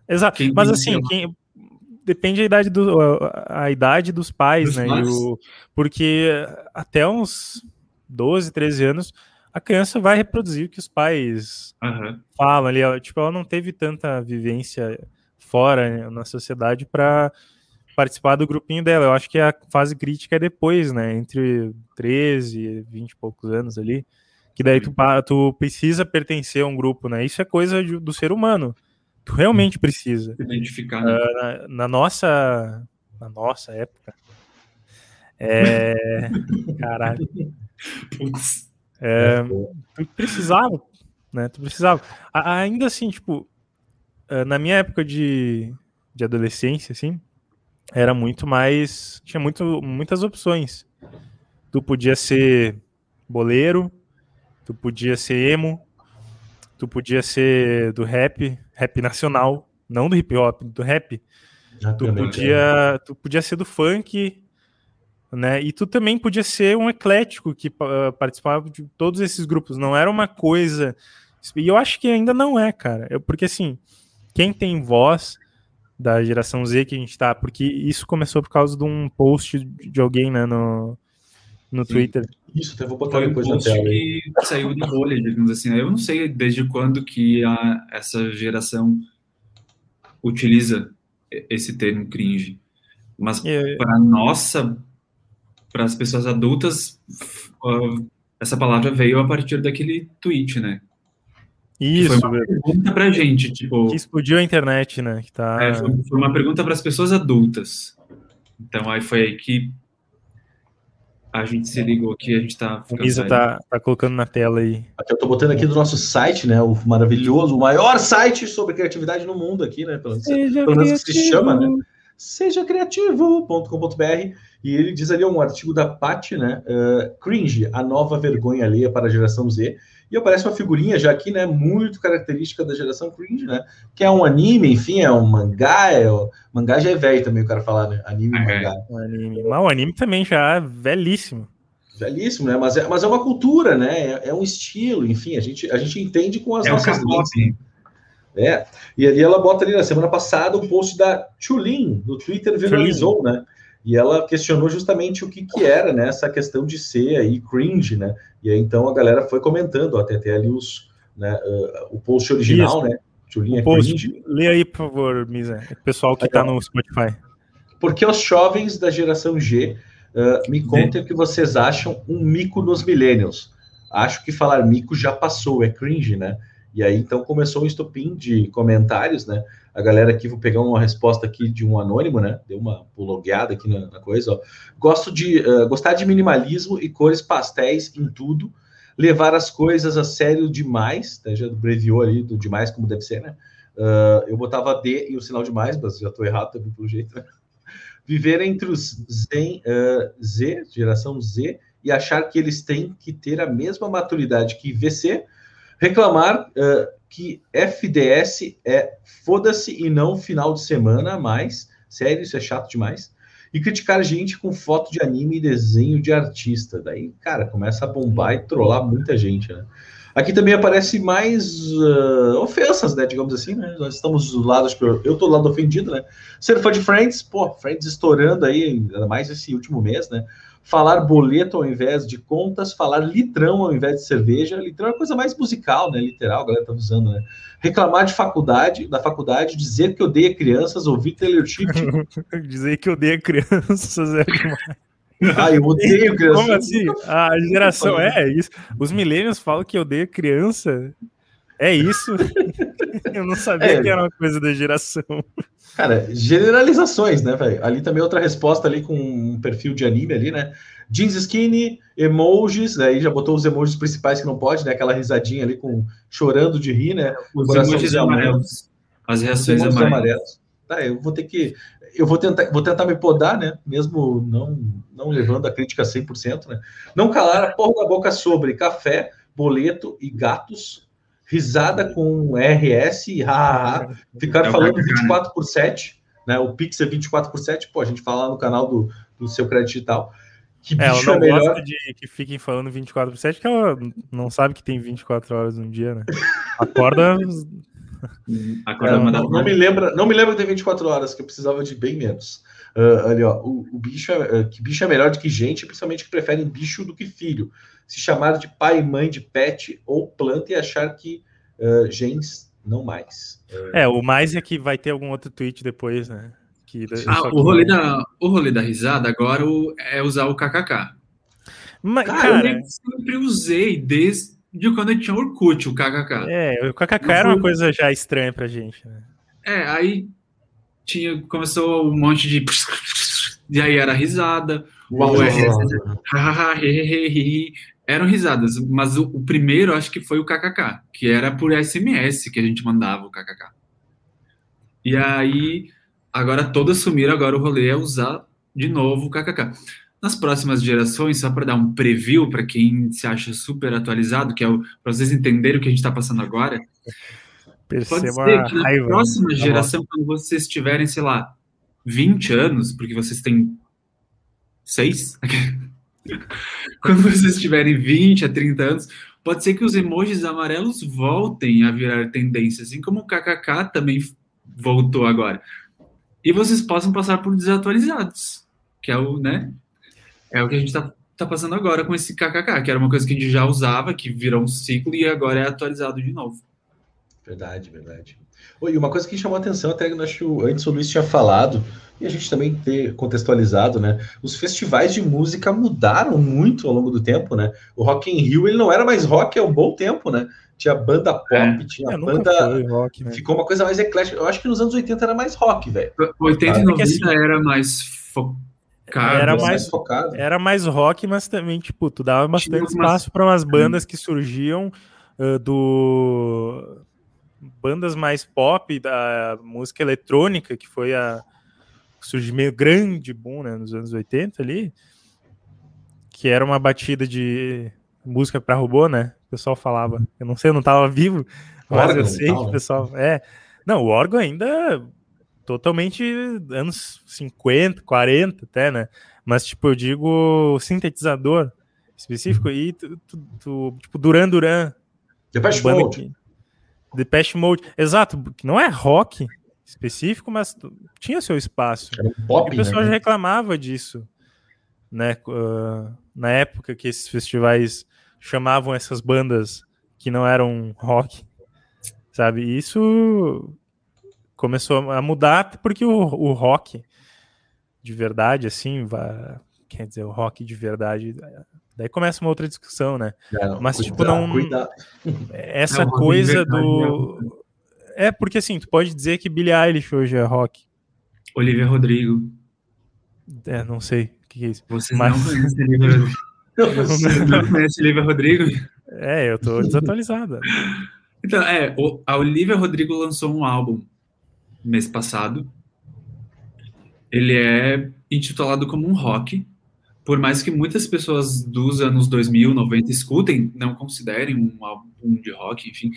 Exato. Mas assim, que- quem- depende da idade do, a, a idade dos pais, Dos né? E pais. o- porque até uns 12, 13 anos, a criança vai reproduzir o que os pais aham, falam ali. Ela, tipo, ela não teve tanta vivência fora né, na sociedade para participar do grupinho dela. Eu acho que a fase crítica é depois, né? Entre 13 e 20 e poucos anos ali. Que daí tu, pa- tu precisa pertencer a um grupo, né? Isso é coisa de- do ser humano. Tu realmente precisa. Identificar. né? na, na nossa na nossa época. É caralho. É, tu precisava né? Tu precisava. Ainda assim tipo eh, na minha época de, de adolescência assim era muito mais tinha muito muitas opções. Tu podia ser boleiro tu podia ser emo tu podia ser do rap rap nacional não do hip hop do rap tu podia, tu podia ser do funk, né? E tu também podia ser um eclético que pa- participava de todos esses grupos. Não era uma coisa. E eu acho que ainda não é, cara. Eu- porque assim, quem tem voz da geração Z que a gente tá, porque isso começou por causa de um post de alguém, né, no, no Sim. Twitter. Isso, até vou botar Foi um depois na post tela que saiu da bolha, digamos assim. né? Eu não sei desde quando que a, essa geração utiliza esse termo cringe. Mas E- para nossa, para as pessoas adultas, ah, essa palavra veio a partir daquele tweet, né? Que Isso, foi uma pergunta pra gente, tipo, que explodiu a internet, né? Que tá... é, foi, foi uma pergunta para as pessoas adultas. Então aí foi aí que a gente se ligou que a gente tá O Misa tá, tá colocando na tela aí. Aqui eu tô botando aqui do nosso site, né? O maravilhoso, o maior site sobre criatividade no mundo aqui, né? Pelo menos, pelo menos que se chama, né? sejacriativo.com.br e ele diz ali um artigo da Paty, né? eh, cringe, a nova vergonha alheia para a geração Z. E aparece uma figurinha já aqui, né? Muito característica da geração cringe, né? Que é um anime, enfim, é um mangá. É, o mangá já é velho também, o cara falar, né? Anime, É. mangá. O anime. Mas o anime também já é velhíssimo. Velhíssimo, né? Mas é, mas é uma cultura, né? É, é um estilo, enfim, a gente, a gente entende com as É o nossas K-pop. É, e ali ela bota ali na semana passada um post da Chulin, do Twitter, viralizou, né? E ela questionou justamente o que que era, né? Essa questão de ser aí cringe, né? E aí então a galera foi comentando, ó, tem até ali os, né, uh, o post original, Isso. né? Chulin é Post, cringe. lê aí, por favor, Misa. Pessoal que tá no Spotify. Porque os jovens da geração G uh, me contem o que vocês acham um mico nos millennials. Acho que falar mico já passou, é cringe, né? E aí então começou um estopim de comentários, né? A galera aqui, vou pegar uma resposta aqui de um anônimo, né? Deu uma blogueada aqui na, na coisa, ó. Gosto de uh, gostar de minimalismo e cores pastéis em tudo, levar as coisas a sério demais, né? já abreviou ali do demais como deve ser, né? Uh, eu botava D e o sinal demais, mas já estou errado também pelo jeito, né? viver entre os Zen, uh, Z, geração Z, e achar que eles têm que ter a mesma maturidade que VC, reclamar uh, que FDS é foda-se e não final de semana mais, sério, isso é chato demais, e criticar gente com foto de anime e desenho de artista. Daí, cara, começa a bombar e trollar muita gente, né? Aqui também aparece mais uh, ofensas, né? Digamos assim, né? Nós estamos do lado, eu tô do lado ofendido, né? Ser fã de Friends, pô, Friends estourando aí, ainda mais esse último mês, né? Falar boleto ao invés de contas, falar litrão ao invés de cerveja. Litrão é uma coisa mais musical, né? Literal, a galera tá usando, né? Reclamar de faculdade, da faculdade, dizer que odeia crianças, ouvir Taylor Swift. Dizer que odeia crianças é demais. ah, eu odeio crianças. Como assim? A geração é isso. Os milênios falam que odeia criança. É isso? Eu não sabia É. que era uma coisa da geração. Cara, generalizações, né, velho? Ali também outra resposta ali com um perfil de anime ali, né? Jeans skinny, emojis, aí já botou os emojis principais que não pode, né? Aquela risadinha ali com chorando de rir, né? Os emojis amarelo. amarelos. As reações amarelas. amarelos. Tá, eu vou ter que eu vou tentar, vou tentar me podar, né? Mesmo não não levando a crítica 100%, né? Não calar a porra da boca sobre café, boleto e gatos, risada com RS e hahaha, ficar É o falando KKK, 24 por 7, né? O Pix é 24 por 7, pô, a gente fala lá no canal do, do seu crédito digital. Que É, bicho é, não melhor. gosta de que fiquem falando 24 por 7, que ela não sabe que tem 24 horas no dia, né? Acorda. Acorda Não, mandar não, não me lembra, não me lembra tem 24 horas, que eu precisava de bem menos. Ah, ali, ó, o, o bicho é, ah, que bicho é melhor do que gente, principalmente que preferem bicho do que filho. Se chamar de pai e mãe de pet ou planta e achar que ah, gens não mais. É, o mais é que vai ter algum outro tweet depois, né? Que, Ah, o rolê, da, o rolê da risada agora o- é usar o kkk. Mas, Cara, Cara, eu sempre usei desde quando eu tinha Orkut, o kkk. é, o KKK Não era uma coisa já estranha pra gente, né? É, aí tinha, começou um monte de. E aí era risada. É, é, Eram risadas, mas o, o primeiro acho que foi o kkk, que era por SMS que a gente mandava o kkk. E aí, agora todos assumiram, agora o rolê é usar de novo o kkk. Nas próximas gerações, só para dar um preview para quem se acha super atualizado, que é para vocês entenderem o que a gente está passando agora, Pode Perceba ser a que na raiva. próxima da geração, quando vocês tiverem, sei lá, 20 anos, porque vocês têm 6? quando vocês tiverem 20 a 30 anos, pode ser que os emojis amarelos voltem a virar tendência, assim como o KKK também voltou agora. E vocês possam passar por desatualizados, que é o, né? É o que a gente tá, tá passando agora com esse KKK, que era uma coisa que a gente já usava, que virou um ciclo e agora é atualizado de novo. Verdade, verdade. Oi, uma coisa que chamou a atenção, até acho que antes o Luiz tinha falado, e a gente também ter contextualizado, né? Os festivais de música mudaram muito ao longo do tempo, né? O Rock in Rio, ele não era mais rock há um bom tempo, né? tinha banda pop, É. tinha É, banda. rock, né? Ficou uma coisa mais eclética. Eu acho que nos anos 80 era mais rock, velho. 80 e É que 90 assim- era mais focado. Era Mais mais- focado. Era mais rock, mas também, tipo, tu dava bastante umas- espaço para umas bandas que surgiam ah, do. Bandas mais pop da música eletrônica, que foi a surgimento grande boom né, nos anos 80 ali, que era uma batida de música para robô, né? O pessoal falava. Eu não sei, eu não tava vivo, mas Órgão eu sei que o pessoal. É. Não, o órgão ainda totalmente anos 50, 40 até, né? Mas, tipo, eu digo sintetizador específico e tu, tu- tu- tipo, Duran Duran. Depeche Mode. que- Depeche Mode. Exato, que não é rock específico, mas tinha seu espaço. Era um pop, E o pessoal né? já reclamava disso, né? ah, na época que esses festivais chamavam essas bandas que não eram rock, sabe? E isso começou a mudar porque o, o rock de verdade, assim, vai, quer dizer, o rock de verdade, daí começa uma outra discussão, né? Não, mas, tipo, não- Cuidado. Essa É, coisa do. É, porque assim, tu pode dizer que Billie Eilish hoje é rock. Olivia Rodrigo. É, não sei o que, é isso. Vocês Mas- não conhecem Olivia Rodrigo? Vocês não conhecem Olivia Rodrigo? É, eu tô desatualizado. Então, é, o- a Olivia Rodrigo lançou um álbum mês passado. Ele é intitulado como um rock. Por mais que muitas pessoas dos anos 2000, 90 escutem, não considerem um álbum de rock, enfim.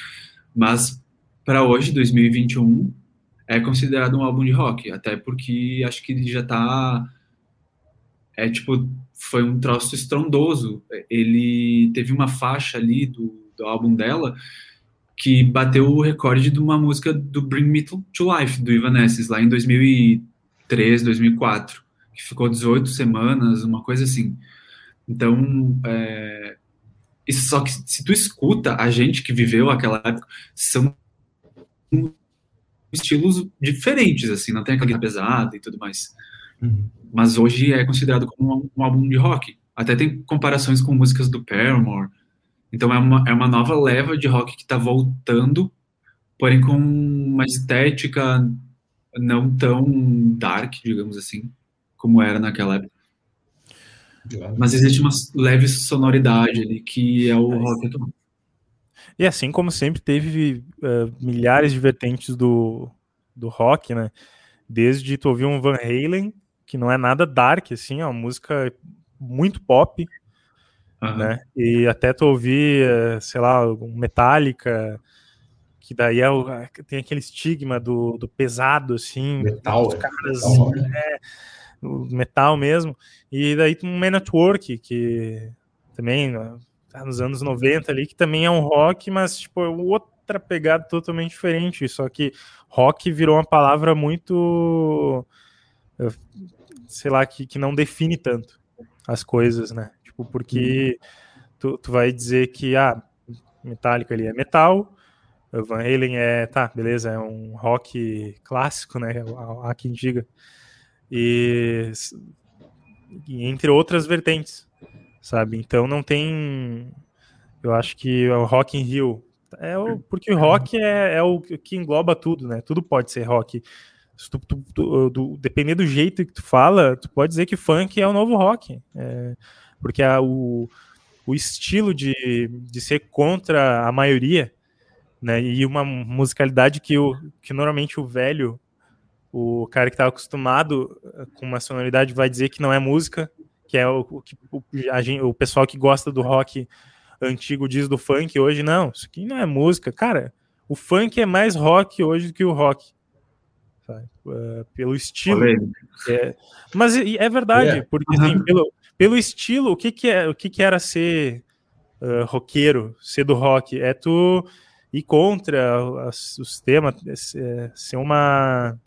Mas para hoje, 2021, é considerado um álbum de rock. Até porque acho que ele já tá. É tipo, foi um troço estrondoso. Ele teve uma faixa ali do, do álbum dela que bateu o recorde de uma música do Bring Me to to Life, do Evanescence, lá em 2003, 2004, que ficou 18 semanas, uma coisa assim. Então, é, isso só que se tu escuta a gente que viveu aquela época, são estilos diferentes, assim, não tem aquela guitarra pesada e tudo mais. Uhum. Mas hoje é considerado como um, um álbum de rock. Até tem comparações com músicas do Paramore, então é uma, é uma nova leva de rock que está voltando, porém com uma estética não tão dark, digamos assim, como era naquela época. Mas existe uma leve sonoridade ali que é o rock atual. E assim como sempre teve eh, milhares de vertentes do, do rock, né? Desde tu ouvir um Van Halen, que não é nada dark, assim, é uma música muito pop, Aham. né? E até tu ouvir, eh, sei lá, um Metallica, que daí é o, tem aquele estigma do, do pesado, assim, Metal, é. caras, Metal é, metal mesmo. E daí tem um Man at Work, que também né, tá nos anos 90 ali, que também é um rock, mas tipo, é outra pegada totalmente diferente. Só que rock virou uma palavra muito, eh, sei lá, que, que não define tanto as coisas, né? Tipo, porque tu, tu vai dizer que, ah, Metallica ali é metal, Van Halen é, tá, beleza, é um rock clássico, né? Há quem diga. E, e entre outras vertentes, sabe? Então não tem. Eu acho que o Rock in Rio é o, porque o rock é, é o que engloba tudo, né? Tudo pode ser rock. Tu, tu, tu, do, depender do jeito que tu fala, tu pode dizer que funk é o novo rock. É, porque a, o, o estilo de, de ser contra a maioria, né? E uma musicalidade que, o, que normalmente o velho, o cara que está acostumado com uma sonoridade, vai dizer que não é música, que é o, o, o, a gente, o pessoal que gosta do rock antigo diz do funk hoje, não, isso aqui não é música. Cara, o funk é mais rock hoje do que o rock. Uh, pelo estilo. É, mas é verdade, É. porque assim, pelo, pelo estilo, o que, que, é, o que, que era ser uh, roqueiro, ser do rock? É tu ir contra o sistema, é, ser uma.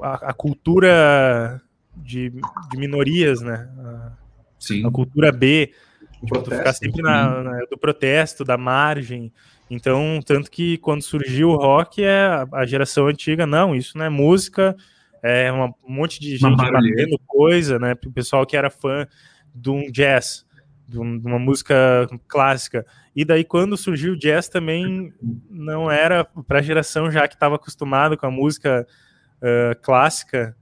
A, a cultura de, de, minorias, né? A, Sim. a cultura B, tipo, tu ficar protesto, sempre na, na, do protesto, da margem. Então, tanto que quando surgiu o rock, é a, a geração antiga, não, isso não é música, é uma, um monte de gente batendo coisa, né? O pessoal que era fã de um jazz. de um- de uma música clássica. E daí, quando surgiu o jazz, também não era para a geração já que estava acostumado com a música ah, clássica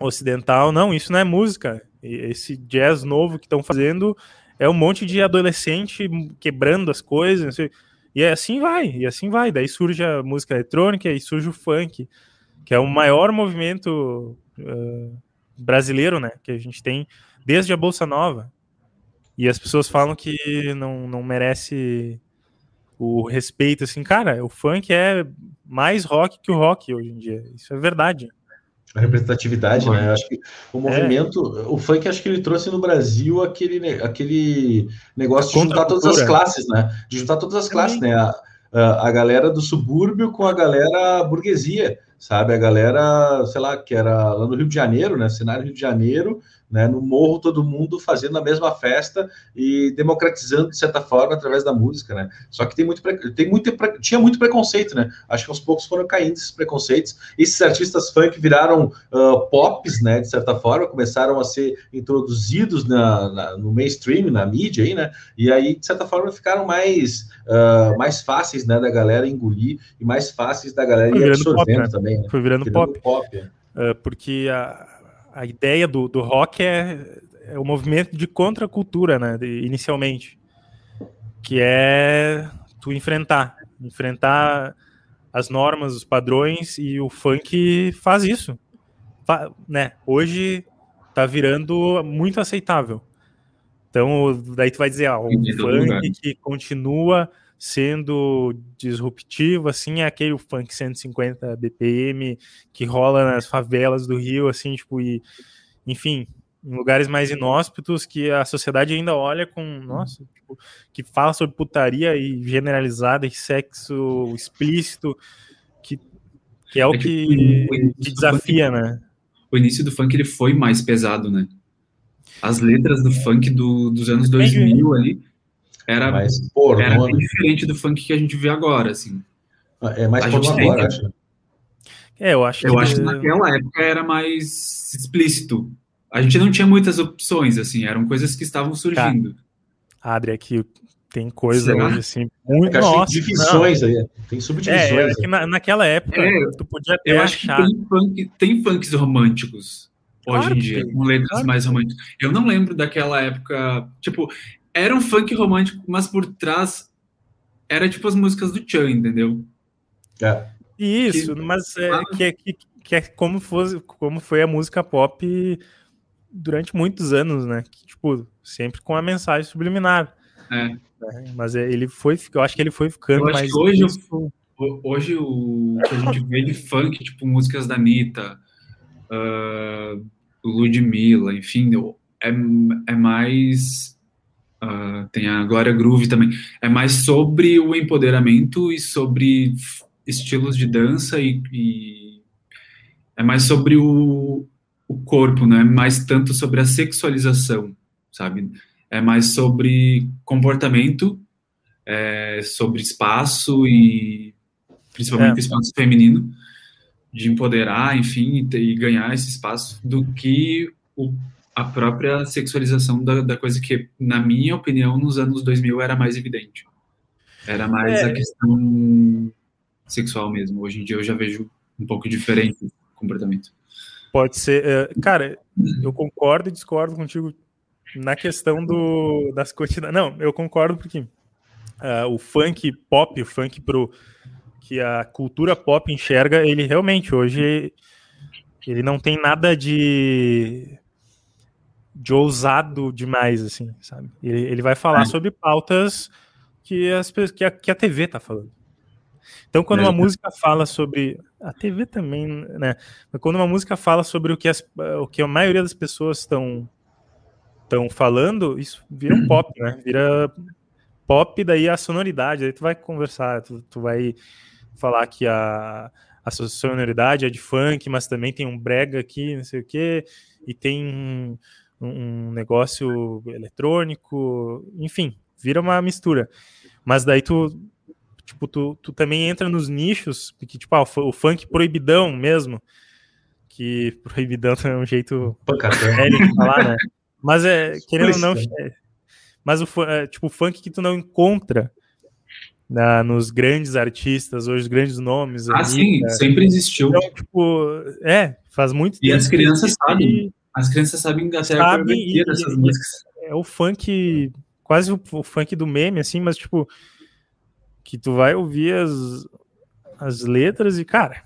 ocidental. Não, isso não é música. Esse jazz novo que estão fazendo é um monte de adolescente quebrando as coisas. E assim vai, e assim vai. Daí surge a música eletrônica e surge o funk, que é o maior movimento ah, brasileiro, né? Que a gente tem desde a Bolsa Nova. E as pessoas falam que não, não merece o respeito, assim, cara, o funk é mais rock que o rock hoje em dia. Isso é verdade. A representatividade, né? Acho que o movimento, o funk, acho que ele trouxe no Brasil aquele, aquele negócio de juntar todas as classes, né? De juntar todas as classes, né? A, a, a galera do subúrbio com a galera burguesia, sabe? A galera, sei lá, que era lá no Rio de Janeiro, né? Cenário Rio de Janeiro, né? No morro, todo mundo fazendo a mesma festa e democratizando, de certa forma, através da música, né? Só que tem muito, tem muito, tinha muito preconceito, né? Acho que aos poucos foram caindo esses preconceitos. Esses artistas funk viraram ah, pops, né? De certa forma, começaram a ser introduzidos na, na- no mainstream, na mídia aí, né? E aí, de certa forma, ficaram mais, ah, mais fáceis, né? Da galera engolir e mais fáceis da galera ir virando pop, absorvendo né? também, né? Foi virando Virando pop. pop. é. Uh, porque a, a ideia do, do rock é, é o movimento de contracultura, né, de- inicialmente, que é tu enfrentar, enfrentar as normas, os padrões, e o funk faz isso, Fa- né, hoje tá virando muito aceitável. Então, daí tu vai dizer, ah, o funk que continua sendo disruptivo, assim, é aquele funk 150 BPM que rola nas favelas do Rio, assim, tipo, e, enfim, em lugares mais inóspitos que a sociedade ainda olha com, nossa, tipo, que fala sobre putaria e generalizada e sexo explícito, que, que é o É que que, desafia, né? O início do funk ele foi mais pesado, né? As letras do funk do- dos anos 2000 ali era, Mas pornô, era bem né? diferente do funk que a gente vê agora, assim. É mais A pornô gente tem agora, que- acho. É, eu acho Eu que... acho que naquela época era mais explícito. A gente não tinha muitas opções, assim, eram coisas que estavam surgindo. Abre aqui, tem coisa Será? hoje, assim, muito... Que Nossa, tem não. divisões aí. Tem É, subdivisões. é que na- naquela época É, tu podia até Eu acho que achar. tem, funk, tem funks românticos hoje Claro em dia, tem, com letras claro mais românticas. Eu não lembro daquela época, tipo, era um funk romântico, mas por trás era tipo as músicas do Chan, entendeu? É. Isso, que- mas é, que, é, que, que é como, fosse, como foi a música pop durante muitos anos, né? Que, tipo, sempre com a mensagem subliminar. É. né? Mas é, ele foi, eu acho que ele foi ficando mais. que hoje. Ho- Hoje o que a gente vê de funk, tipo músicas da Anitta, ah, Ludmilla, enfim, é, é mais. Ah, tem a Glória Groove também. É mais sobre o empoderamento e sobre estilos de dança e, e é mais sobre o, o corpo, não é mais tanto sobre a sexualização, sabe? É mais sobre comportamento, é sobre espaço e principalmente É. espaço feminino, de empoderar, enfim, e, ter- e ganhar esse espaço, do que o- a própria sexualização da, da coisa que, na minha opinião, nos anos 2000 era mais evidente. Era mais É. a questão sexual mesmo. Hoje em dia eu já vejo um pouco diferente o comportamento. Pode ser. é, cara, eu concordo e discordo contigo na questão do, das quantidades. Não, eu concordo porque ah, o funk pop, o funk pro que a cultura pop enxerga, ele realmente hoje ele não tem nada de de ousado demais, assim, sabe? Ele, ele vai falar É. sobre pautas que, as, que, a, que a TV tá falando. Então, quando É. uma música fala sobre. A TV também, né? Mas quando uma música fala sobre o que, as, o que a maioria das pessoas estão estão falando, isso vira um pop, né? Vira pop, daí a sonoridade, aí tu vai conversar, tu, tu vai falar que a, a sonoridade é de funk, mas também tem um brega aqui, não sei o quê, e tem um, negócio eletrônico, enfim, vira uma mistura. Mas daí tu, tipo, tu, tu também entra nos nichos, porque, tipo, ah, o, fu- o funk proibidão mesmo, que proibidão é um jeito velho de falar, né? Mas é, querendo ou não, é, Mas o é, tipo, funk que tu não encontra na, nos grandes artistas, hoje os grandes nomes. Ah, sim, sempre existiu. Então, tipo, é, faz muito E as que crianças existe sabem. As crianças sabem até a Sabem coreografia e- dessas e- músicas. É o funk, quase o, o funk do meme, assim, mas tipo, que tu vai ouvir as, as letras e, cara,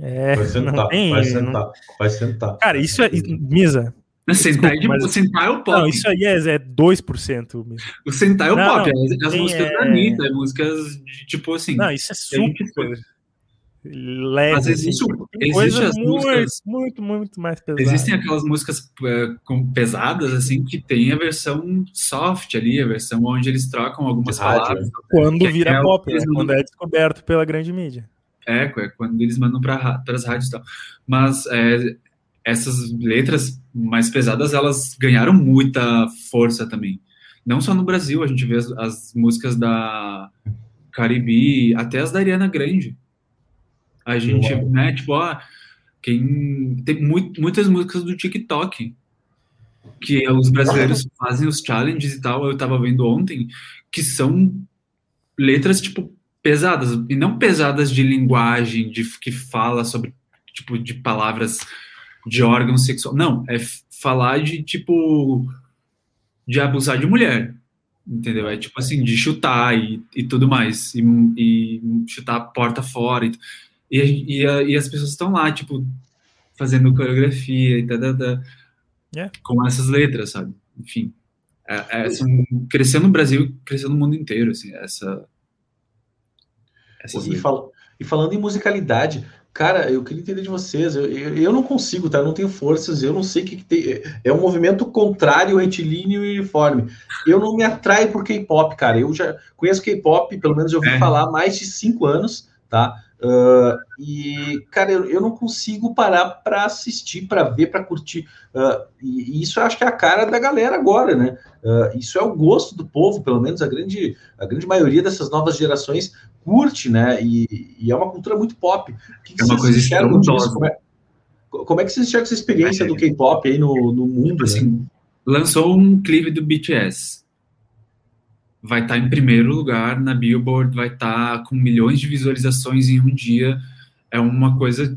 é, Vai sentar, não tem. vai não- sentar, vai sentar. cara, isso é. Misa. Sentar, é de- mas- o sentar é o pop. Não, isso aí é, é 2%. Misa. O sentar é o Não, pop. não, é as tem, músicas é- da Anitta, é músicas de tipo assim. Não, isso é gente super leve. Mas assim, existe, porque tem existe coisas as muito, músicas. muito, muito mais pesadas. Existem aquelas músicas é, com- pesadas, assim, que tem a versão soft ali, a versão onde eles trocam algumas palavras. Quando vira é pop, né? eles não- Quando é descoberto pela grande mídia. É, é quando eles mandam para as rádios e tal. Mas é, essas letras mais pesadas, elas ganharam muita força também. Não só no Brasil, a gente vê as, as músicas da Caribe, até as da Ariana Grande. A gente, Uau. né, tipo, ó, quem tem muito, muitas músicas do TikTok que os brasileiros fazem os challenges e tal, eu tava vendo ontem, que são letras, tipo, pesadas, e não pesadas de linguagem, de que fala sobre, tipo, de palavras de órgão sexual. Não, é falar de, tipo, de abusar de mulher, entendeu? É tipo assim, de chutar e, e tudo mais, e, e chutar a porta fora. E, e, e, a- e as pessoas estão lá, tipo, fazendo coreografia e tal, É. com essas letras, sabe? Enfim, é, é, são, cresceu no Brasil cresceu no mundo inteiro, assim, essa... essas E, fal- e falando em musicalidade, cara, eu queria entender de vocês. Eu, eu, eu não consigo, tá? Eu não tenho forças, eu não sei o que, que tem. É um movimento contrário, retilíneo e uniforme. Eu não me atraio por K-pop, cara. Eu já conheço K-pop, pelo menos eu ouvi É. falar há mais de cinco anos, tá? Ah, e, cara, eu, eu não consigo parar para assistir, para ver, para curtir. Ah, e, e isso eu acho que é a cara da galera agora, né? Ah, isso é o gosto do povo, pelo menos a grande, a grande maioria dessas novas gerações curte, né? E, e é uma cultura muito pop. O que que É uma vocês coisa enxergam disso? Como é, como é que vocês enxergam essa experiência É. do K-pop aí no, no mundo? Tipo né? assim, lançou um clipe do BTS. Vai estar em primeiro lugar na Billboard, vai estar com milhões de visualizações em um dia. É uma coisa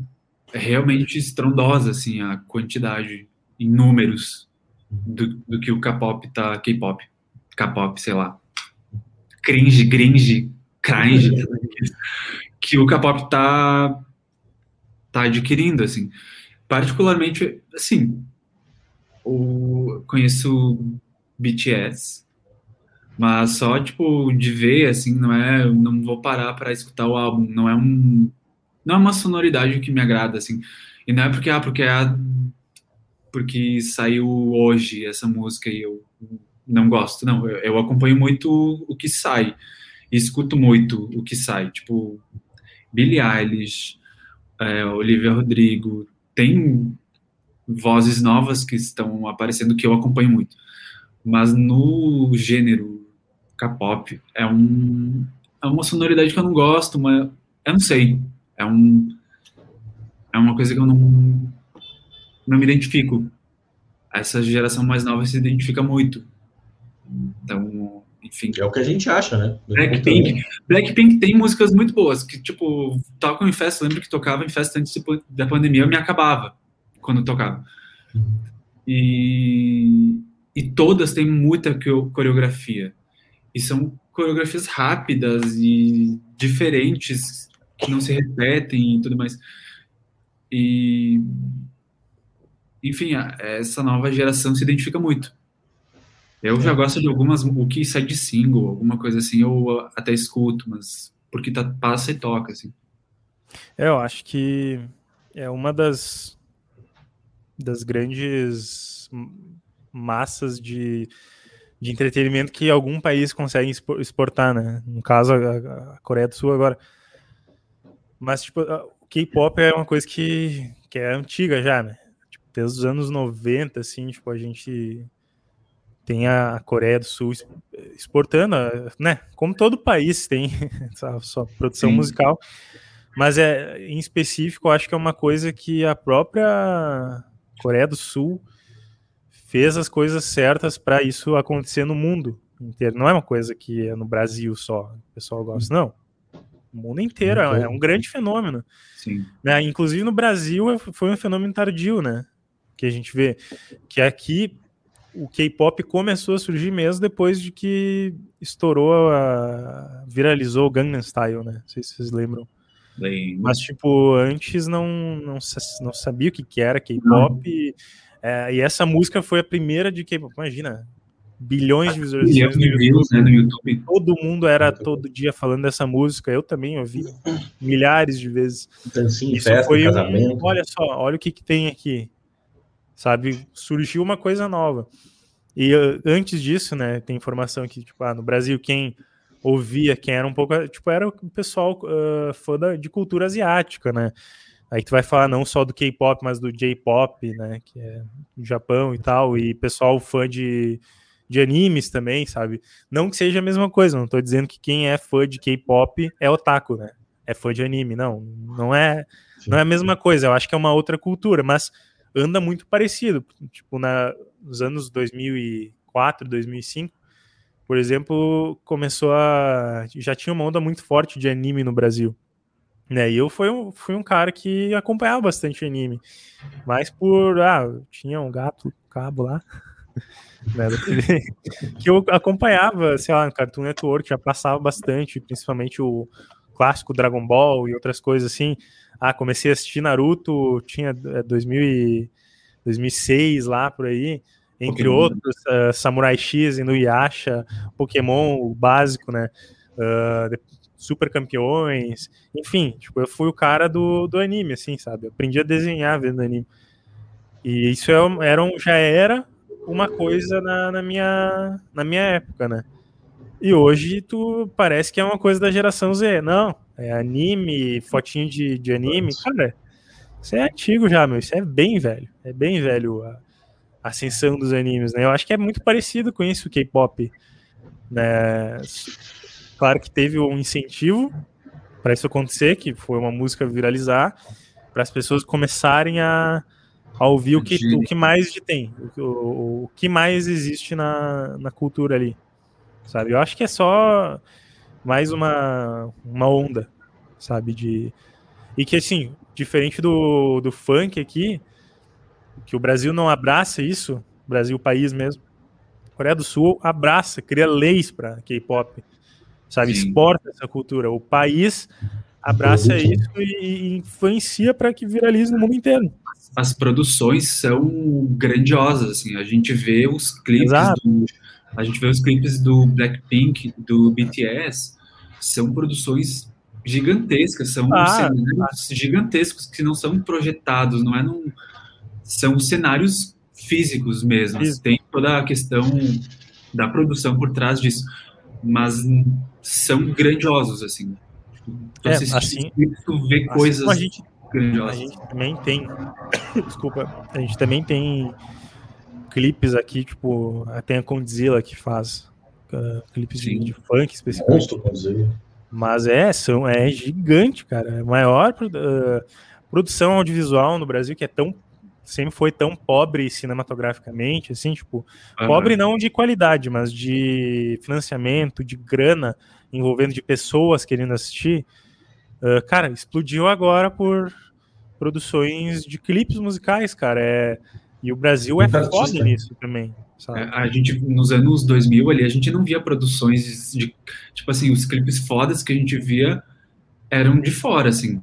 realmente estrondosa, assim, a quantidade em números do, do que o K-pop tá. K-pop. K-pop, sei lá. Cringe, gringe, cringe. que o K-pop tá, tá adquirindo, assim. Particularmente, assim, o, conheço BTS, mas só, tipo, de ver, assim, não é, não vou parar para escutar o álbum, não é um, não é uma sonoridade que me agrada, assim, e não é porque, ah, porque é a, porque saiu hoje essa música e eu não gosto, não, eu, eu acompanho muito o que sai, escuto muito o que sai, tipo, Billie Eilish, é, Olivia Rodrigo, tem vozes novas que estão aparecendo que eu acompanho muito. Mas no gênero K-pop é um é uma sonoridade que eu não gosto, mas eu não sei, é um é uma coisa que eu não não me identifico. Essa geração mais nova se identifica muito. Então, enfim, É o que a gente acha, né? Blackpink. Blackpink tem músicas muito boas, que, tipo, tocam em festa. Lembro que tocava em festa antes da pandemia, eu me acabava quando tocava. E, e todas têm muita co- coreografia. E são coreografias rápidas e diferentes, que não se repetem e tudo mais. E. Enfim, essa nova geração se identifica muito. Eu já gosto de algumas, o que sai de single, alguma coisa assim, eu até escuto, mas porque tá, passa e toca, assim. É, eu acho que é uma das, das grandes massas de, de entretenimento que algum país consegue expo- exportar, né? No caso, a, Coreia do Sul agora. Mas, tipo, o K-pop é uma coisa que, que é antiga já, né? Tipo, desde os anos 90, assim, tipo, a gente tem a Coreia do Sul exportando, né? Como todo país tem essa sua produção Sim. musical. Mas é, em específico, acho que é uma coisa que a própria Coreia do Sul fez as coisas certas para isso acontecer no mundo, inteiro. Não é uma coisa que é no Brasil só, o pessoal gosta, não. O mundo inteiro é, é um grande fenômeno. Sim. Né? Inclusive no Brasil é- foi um fenômeno tardio, né? Que a gente vê que aqui o K-pop começou a surgir mesmo depois de que estourou, a... viralizou o Gangnam Style, né? Não sei se vocês lembram. Lembro. Mas, tipo, antes não, não, não sabia o que, que era K-pop. É, e essa música foi a primeira de K-pop. Imagina, bilhões de visualizações no de YouTube. views né, no YouTube. Todo mundo era todo dia falando dessa música. Eu também ouvi milhares de vezes. Dancinha, em Isso festa, foi um, olha só, olha o que, que tem aqui. Sabe, surgiu uma coisa nova. E uh, antes disso, né, tem informação que, tipo, ah, no Brasil, quem ouvia, quem era um pouco, tipo, era o pessoal uh, fã de cultura asiática, né? Aí tu vai falar não só do K-pop, mas do J-pop, né, que é do Japão e tal, e pessoal fã de, de animes também, sabe? Não que seja a mesma coisa, não tô dizendo que quem é fã de K-pop é otaku, né? É fã de anime, não, não é, não é a mesma coisa, eu acho que é uma outra cultura, mas anda muito parecido. Tipo, na, nos anos 2004, 2005, por exemplo, começou a. Já tinha uma onda muito forte de anime no Brasil. Né? E eu fui um, fui um cara que acompanhava bastante anime. Mas por. Ah, tinha um gato cabo lá. né, que eu acompanhava, sei lá, no Cartoon Network, já passava bastante, principalmente o clássico Dragon Ball e outras coisas assim. Ah, comecei a assistir Naruto, tinha é, 2000 e 2006 lá por aí, entre Pokémon. outros, uh, Samurai X, Inuyasha, Pokémon, o básico, né? Uh, Super Campeões, enfim, tipo, eu fui o cara do, do anime, assim, sabe? Eu aprendi a desenhar vendo anime. E isso é, era um- já era uma coisa na, na minha, na minha época, né? E hoje tu parece que é uma coisa da geração Z. Não, é anime, fotinho de, de anime. Cara, isso é antigo já, meu. Isso é bem velho. É bem velho a a ascensão dos animes, né? Eu acho que é muito parecido com isso o K-pop. Né? Claro que teve um incentivo para isso acontecer, que foi uma música viralizar, para as pessoas começarem a, a ouvir o que, o que mais de tem, o, o, o que mais existe na, na cultura ali. Sabe? Eu acho que é só mais uma, uma onda, sabe? De, e que, assim, diferente do, do funk aqui, que o Brasil não abraça isso, Brasil, país mesmo, Coreia do Sul abraça, cria leis para K-pop, sabe? Sim. Exporta essa cultura. O país abraça isso e, influencia para que viralize no mundo inteiro. As produções são grandiosas, assim. A gente vê os clipes Exato. do, a gente vê os clipes do Blackpink, do BTS, são produções gigantescas, são Ah, cenários gigantescos que não são projetados, não é num, são cenários físicos mesmo. Físico. Tem toda a questão da produção por trás disso, mas são grandiosos assim. Tu É, assiste assim- tu vê Assim coisas a gente A grandiosas. gente também tem. Desculpa. A gente também tem clipes aqui, tipo, tem a Condzilla que faz uh, clipes de, de funk especificamente. Monstro. Mas é, são, é gigante, cara. É a maior uh, produção audiovisual no Brasil que é tão. Sempre foi tão pobre cinematograficamente, assim, tipo, Aham. pobre não de qualidade, mas de financiamento, de grana, envolvendo de pessoas querendo assistir. Uh, cara, explodiu agora por produções de clipes musicais, cara. É... E o Brasil é foda artista. nisso também, sabe? É, A gente, nos anos 2000 ali, a gente não via produções de, tipo assim, os clipes fodas que a gente via eram de fora, assim.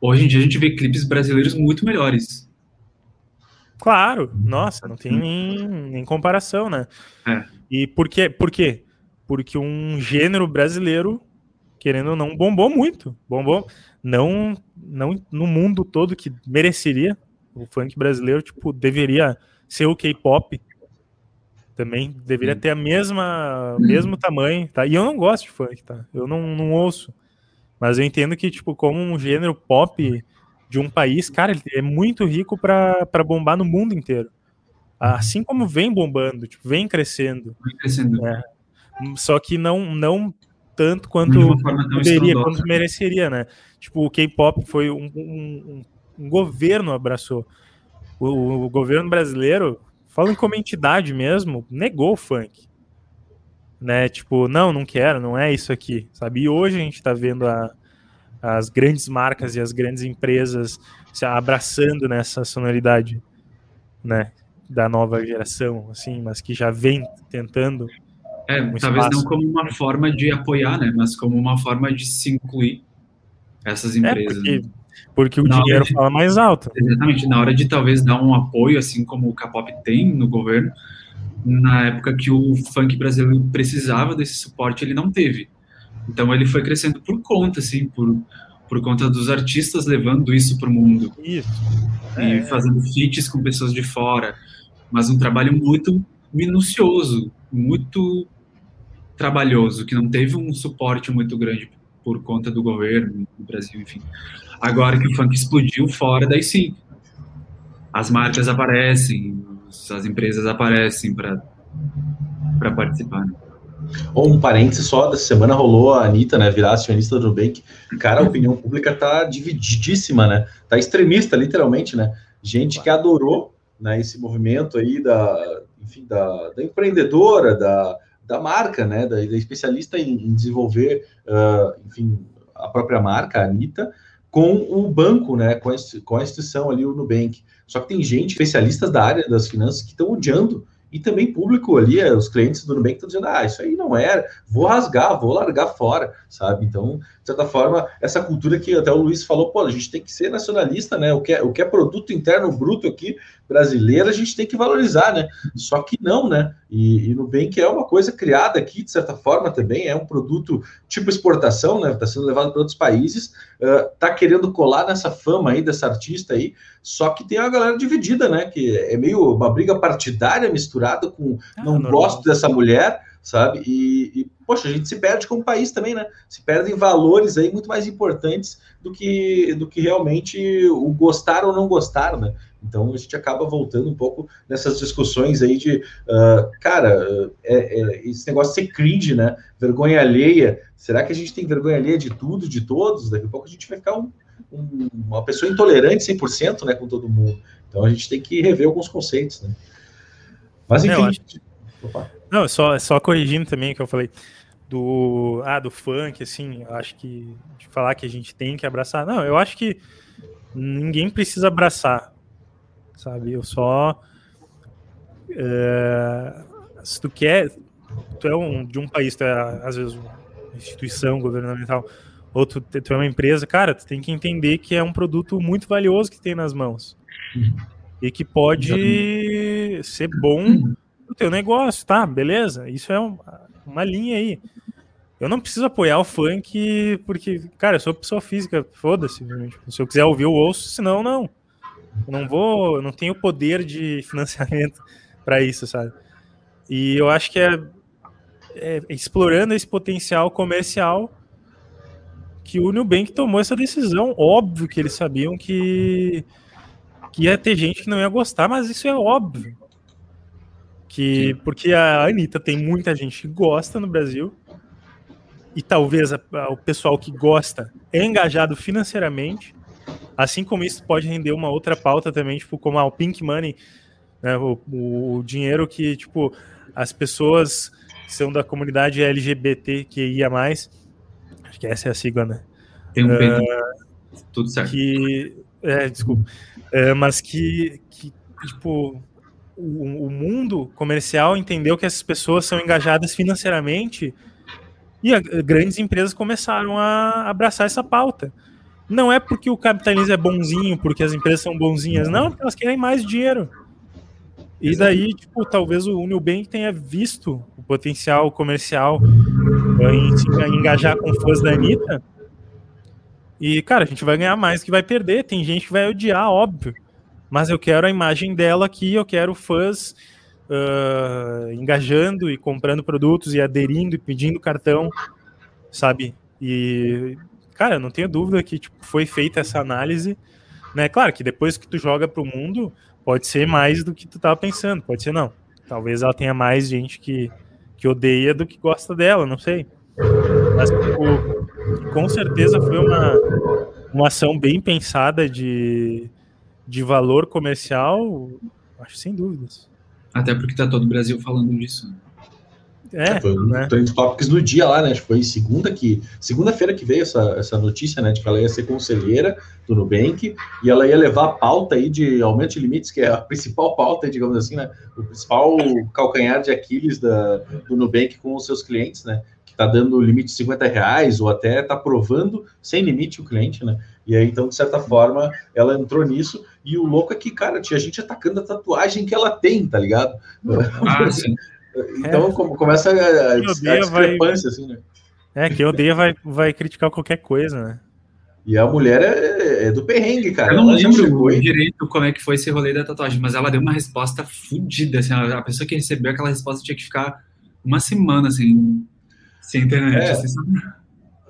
Hoje em dia a gente vê clipes brasileiros muito melhores. Claro, nossa, não tem nem, nem comparação, né? É. E por quê? por quê? Porque um gênero brasileiro, querendo ou não, bombou muito. Bombou. Não, não no mundo todo que mereceria. O funk brasileiro, tipo, deveria ser o K-pop. Também deveria ter a mesma, o mesmo tamanho, tá? E eu não gosto de funk, tá? Eu não, não ouço. Mas eu entendo que, tipo, como um gênero pop de um país, cara, ele é muito rico pra bombar no mundo inteiro. Assim como vem bombando, tipo, vem crescendo. Vai crescendo. É. Só que não, não tanto quanto poderia, quanto mereceria, né? Tipo, o K-pop foi um, um- um- governo abraçou. O, o governo brasileiro, falando como entidade mesmo, negou o funk. né? Tipo, não, não quero, não é isso aqui, sabe? E hoje a gente está vendo a, as grandes marcas e as grandes empresas se abraçando nessa sonoridade, né? Da nova geração, assim, mas que já vem tentando. É, Um talvez espaço. não como uma forma de apoiar, né? Mas como uma forma de se incluir essas É, empresas. porque, né? porque o Na dinheiro de- fala mais alto. Exatamente, na hora de talvez dar um apoio, assim como o K-pop tem no governo, na época que o funk brasileiro precisava desse suporte, ele não teve. Então ele foi crescendo por conta, assim, por, por conta dos artistas levando isso para o mundo Isso. e É. fazendo feats com pessoas de fora, mas um trabalho muito minucioso, muito trabalhoso, que não teve um suporte muito grande por conta do governo do Brasil, enfim. Agora que o funk explodiu fora, daí sim, as marcas aparecem, as empresas aparecem para participar. né? Um parênteses só, dessa semana rolou a Anitta, né, virar acionista do Nubank. Cara, a opinião pública tá divididíssima, né? Tá extremista, literalmente, né? Gente que adorou né, esse movimento aí da, enfim, da, da empreendedora, da, da marca, né, da, da especialista em, em desenvolver, ah, enfim, a própria marca, a Anitta, com o banco, né, com a, com a instituição ali, o Nubank. Só que tem gente, especialistas da área das finanças, que estão odiando e também público ali, é, os clientes do Nubank estão dizendo, ah, isso aí não era, vou rasgar, vou largar fora, sabe? Então, certa forma, essa cultura que até o Luiz falou, pô, a gente tem que ser nacionalista, né? O que é, o que é produto interno bruto aqui, brasileiro, a gente tem que valorizar, né? Só que não, né? E, e Nubank é uma coisa criada aqui, de certa forma, também, é um produto tipo exportação, né? Está sendo levado para outros países, uh, tá querendo colar nessa fama aí dessa artista aí, só que tem uma galera dividida, né? Que é meio uma briga partidária misturada com Ah, não normal. gosto dessa mulher, sabe? E, e, poxa, a gente se perde como país também, né? Se perdem valores aí muito mais importantes do que, do que realmente o gostar ou não gostar, né? Então a gente acaba voltando um pouco nessas discussões aí de, ah, cara, é, é, esse negócio de ser cringe, né? Vergonha alheia. Será que a gente tem vergonha alheia de tudo, de todos? Daqui a pouco a gente vai ficar um- um- uma pessoa intolerante 100% né, com todo mundo. Então a gente tem que rever alguns conceitos, né? Mas enfim. Opa. Não, é só, é só corrigindo também o que eu falei do ah, do funk, assim, eu acho que de falar que a gente tem que abraçar. Não, eu acho que ninguém precisa abraçar, sabe? Eu só é, se tu quer, tu é um, de um país, tu é às vezes uma instituição governamental, ou tu, tu é uma empresa, cara, tu tem que entender que é um produto muito valioso que tem nas mãos e que pode ser bom o teu negócio, tá? Beleza? Isso é um- uma linha aí. Eu não preciso apoiar o funk porque, cara, eu sou pessoa física, foda-se. né? Tipo, Se eu quiser ouvir, eu ouço, senão, não. Eu não vou, eu não tenho poder de financiamento para isso, sabe? E eu acho que é, é explorando esse potencial comercial que o Nubank tomou essa decisão. Óbvio que eles sabiam que, que ia ter gente que não ia gostar, mas isso é óbvio. Que, porque a Anitta tem muita gente que gosta no Brasil. E talvez a- a- o pessoal que gosta é engajado financeiramente, assim como isso pode render uma outra pauta também, tipo, como a o Pink Money, né, o, o dinheiro que, tipo, as pessoas que são da comunidade LGBTQIA+, acho que essa é a sigla, né? Tem um peito, tudo certo. que é, desculpa, É, mas que, que tipo o, o mundo comercial entendeu que essas pessoas são engajadas financeiramente e a- grandes empresas começaram a abraçar essa pauta. Não é porque o capitalismo é bonzinho, porque as empresas são bonzinhas, não, porque elas querem mais dinheiro. E daí, tipo, talvez o Nubank tenha visto o potencial comercial eh, em se engajar com fãs da Anitta e, cara, a gente vai ganhar mais que vai perder. Tem gente que vai odiar, óbvio. Mas eu quero a imagem dela aqui, eu quero fãs ah, engajando e comprando produtos e aderindo e pedindo cartão, sabe? E, cara, não tenho dúvida que tipo, foi feita essa análise. Né? Claro que depois que tu joga pro mundo, pode ser mais do que tu tava pensando, pode ser não. Talvez ela tenha mais gente que, que odeia do que gosta dela, não sei. Mas, tipo, com certeza foi uma, uma ação bem pensada de, de valor comercial, acho sem dúvidas. Até porque tá todo o Brasil falando disso. É, foi um né? Trend Topics no dia lá, né? Acho que foi segunda que. Segunda-feira que veio essa, essa notícia, né? De que ela ia ser conselheira do Nubank e ela ia levar a pauta aí de aumento de limites, que é a principal pauta, digamos assim, né? O principal calcanhar de Aquiles da, do Nubank com os seus clientes, né? Que tá dando limite de 50 reais ou até tá aprovando sem limite o cliente, né? E aí, então, de certa forma, ela entrou nisso. E o louco é que, cara, tinha gente atacando a tatuagem que ela tem, tá ligado? Ah, sim. Então come- começa a, a, discrepância, assim, né? É, quem odeia vai, vai criticar qualquer coisa, né? E a mulher é, é do perrengue, cara. Eu não Ela lembro direito como é que foi esse rolê da tatuagem, mas ela deu uma resposta fodida. Assim, a pessoa que recebeu aquela resposta tinha que ficar uma semana sem, sem internet. É. assim,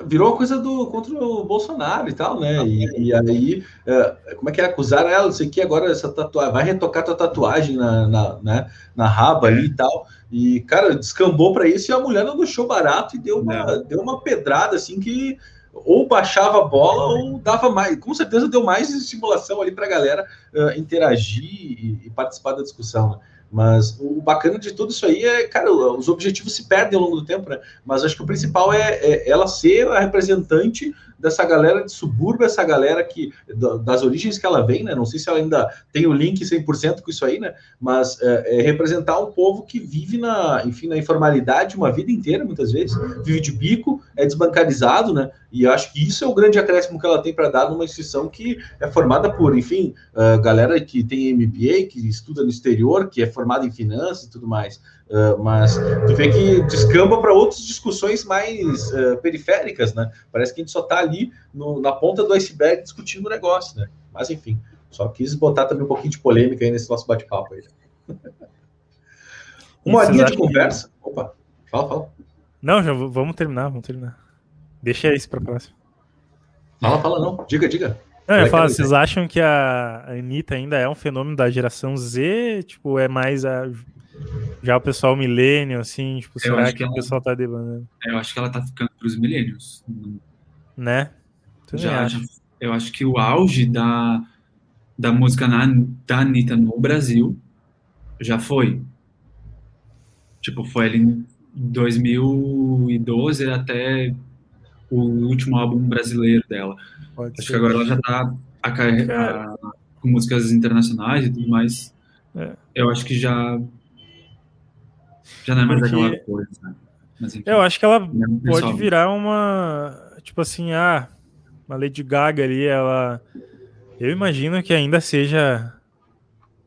virou uma coisa do contra o Bolsonaro e tal, né? E, e aí, é, como é que é? Acusaram ela, não sei o que, agora essa tatuagem, vai retocar tua tatuagem na, na, né, na raba ali e tal. E, cara, descambou para isso e a mulher não deixou barato e deu uma, deu uma pedrada assim que ou baixava a bola ou dava mais, com certeza deu mais estimulação ali para a galera eh, interagir e, e participar da discussão. Né? Mas o bacana de tudo isso aí é, cara, os objetivos se perdem ao longo do tempo, né? Mas acho que o principal é, é ela ser a representante dessa galera de subúrbio, essa galera que da- das origens que ela vem, né? Não sei se ela ainda tem o link 100% com isso aí, né? Mas é, é representar um povo que vive na, enfim, na informalidade uma vida inteira, muitas vezes, vive de bico, é desbancarizado, né? E acho que isso é o grande acréscimo que ela tem para dar numa instituição que é formada por, enfim, ah, galera que tem MBA, que estuda no exterior, que é formada em finanças e tudo mais. Ah, mas tu vê que descamba para outras discussões mais ah, periféricas, né? Parece que a gente só está ali no- na ponta do iceberg discutindo o negócio, né? Mas enfim, só quis botar também um pouquinho de polêmica aí nesse nosso bate-papo aí. Uma linha de conversa. Opa, fala, fala. Não, já vamos terminar, vamos terminar. Deixa isso pra próxima. Fala, fala, não. Diga, diga. Não, eu Vai, ia falar, quero vocês acham que a Anitta ainda é um fenômeno da geração Z? Tipo, é mais a. Já o pessoal milênio, assim, tipo, será acho que, que o pessoal tá debandando? Eu acho que ela tá ficando pros milênios. Né? Também Já, já- eu acho que o auge da, da música na, da Anitta no Brasil já foi. Tipo, foi ali 2012 até o último álbum brasileiro dela. Pode Acho ser. que agora ela já tá a com músicas internacionais e tudo mais. É. Eu acho que já já não é mais Porque- aquela coisa. né? Mas, enfim, Eu acho que ela mesmo pode pessoal. virar uma. Tipo assim, ah, uma Lady Gaga ali, ela. Eu imagino que ainda seja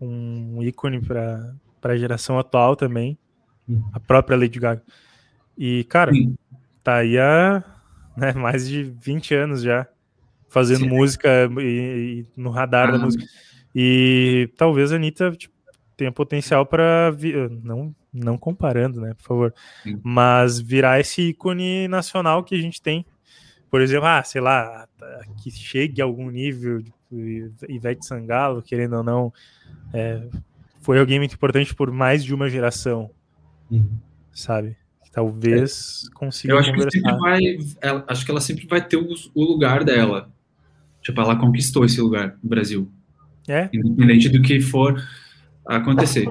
um ícone para a geração atual também. A própria Lady Gaga. E, cara, Sim. tá aí há né, mais de 20 anos já fazendo Sim. música e, e no radar da Ah, música. E talvez a Anitta tipo, tenha potencial para não não comparando, né, por favor, Sim. mas virar esse ícone nacional que a gente tem. Por exemplo, ah, sei lá, que chegue a algum nível de Ivete Sangalo, querendo ou não, é, foi alguém muito importante por mais de uma geração, Uhum. sabe? Talvez consiga Eu acho que sempre conversar. vai. ela- acho que ela sempre vai ter o, o lugar dela. Tipo, ela conquistou esse lugar no Brasil. É, Independente do que for acontecer.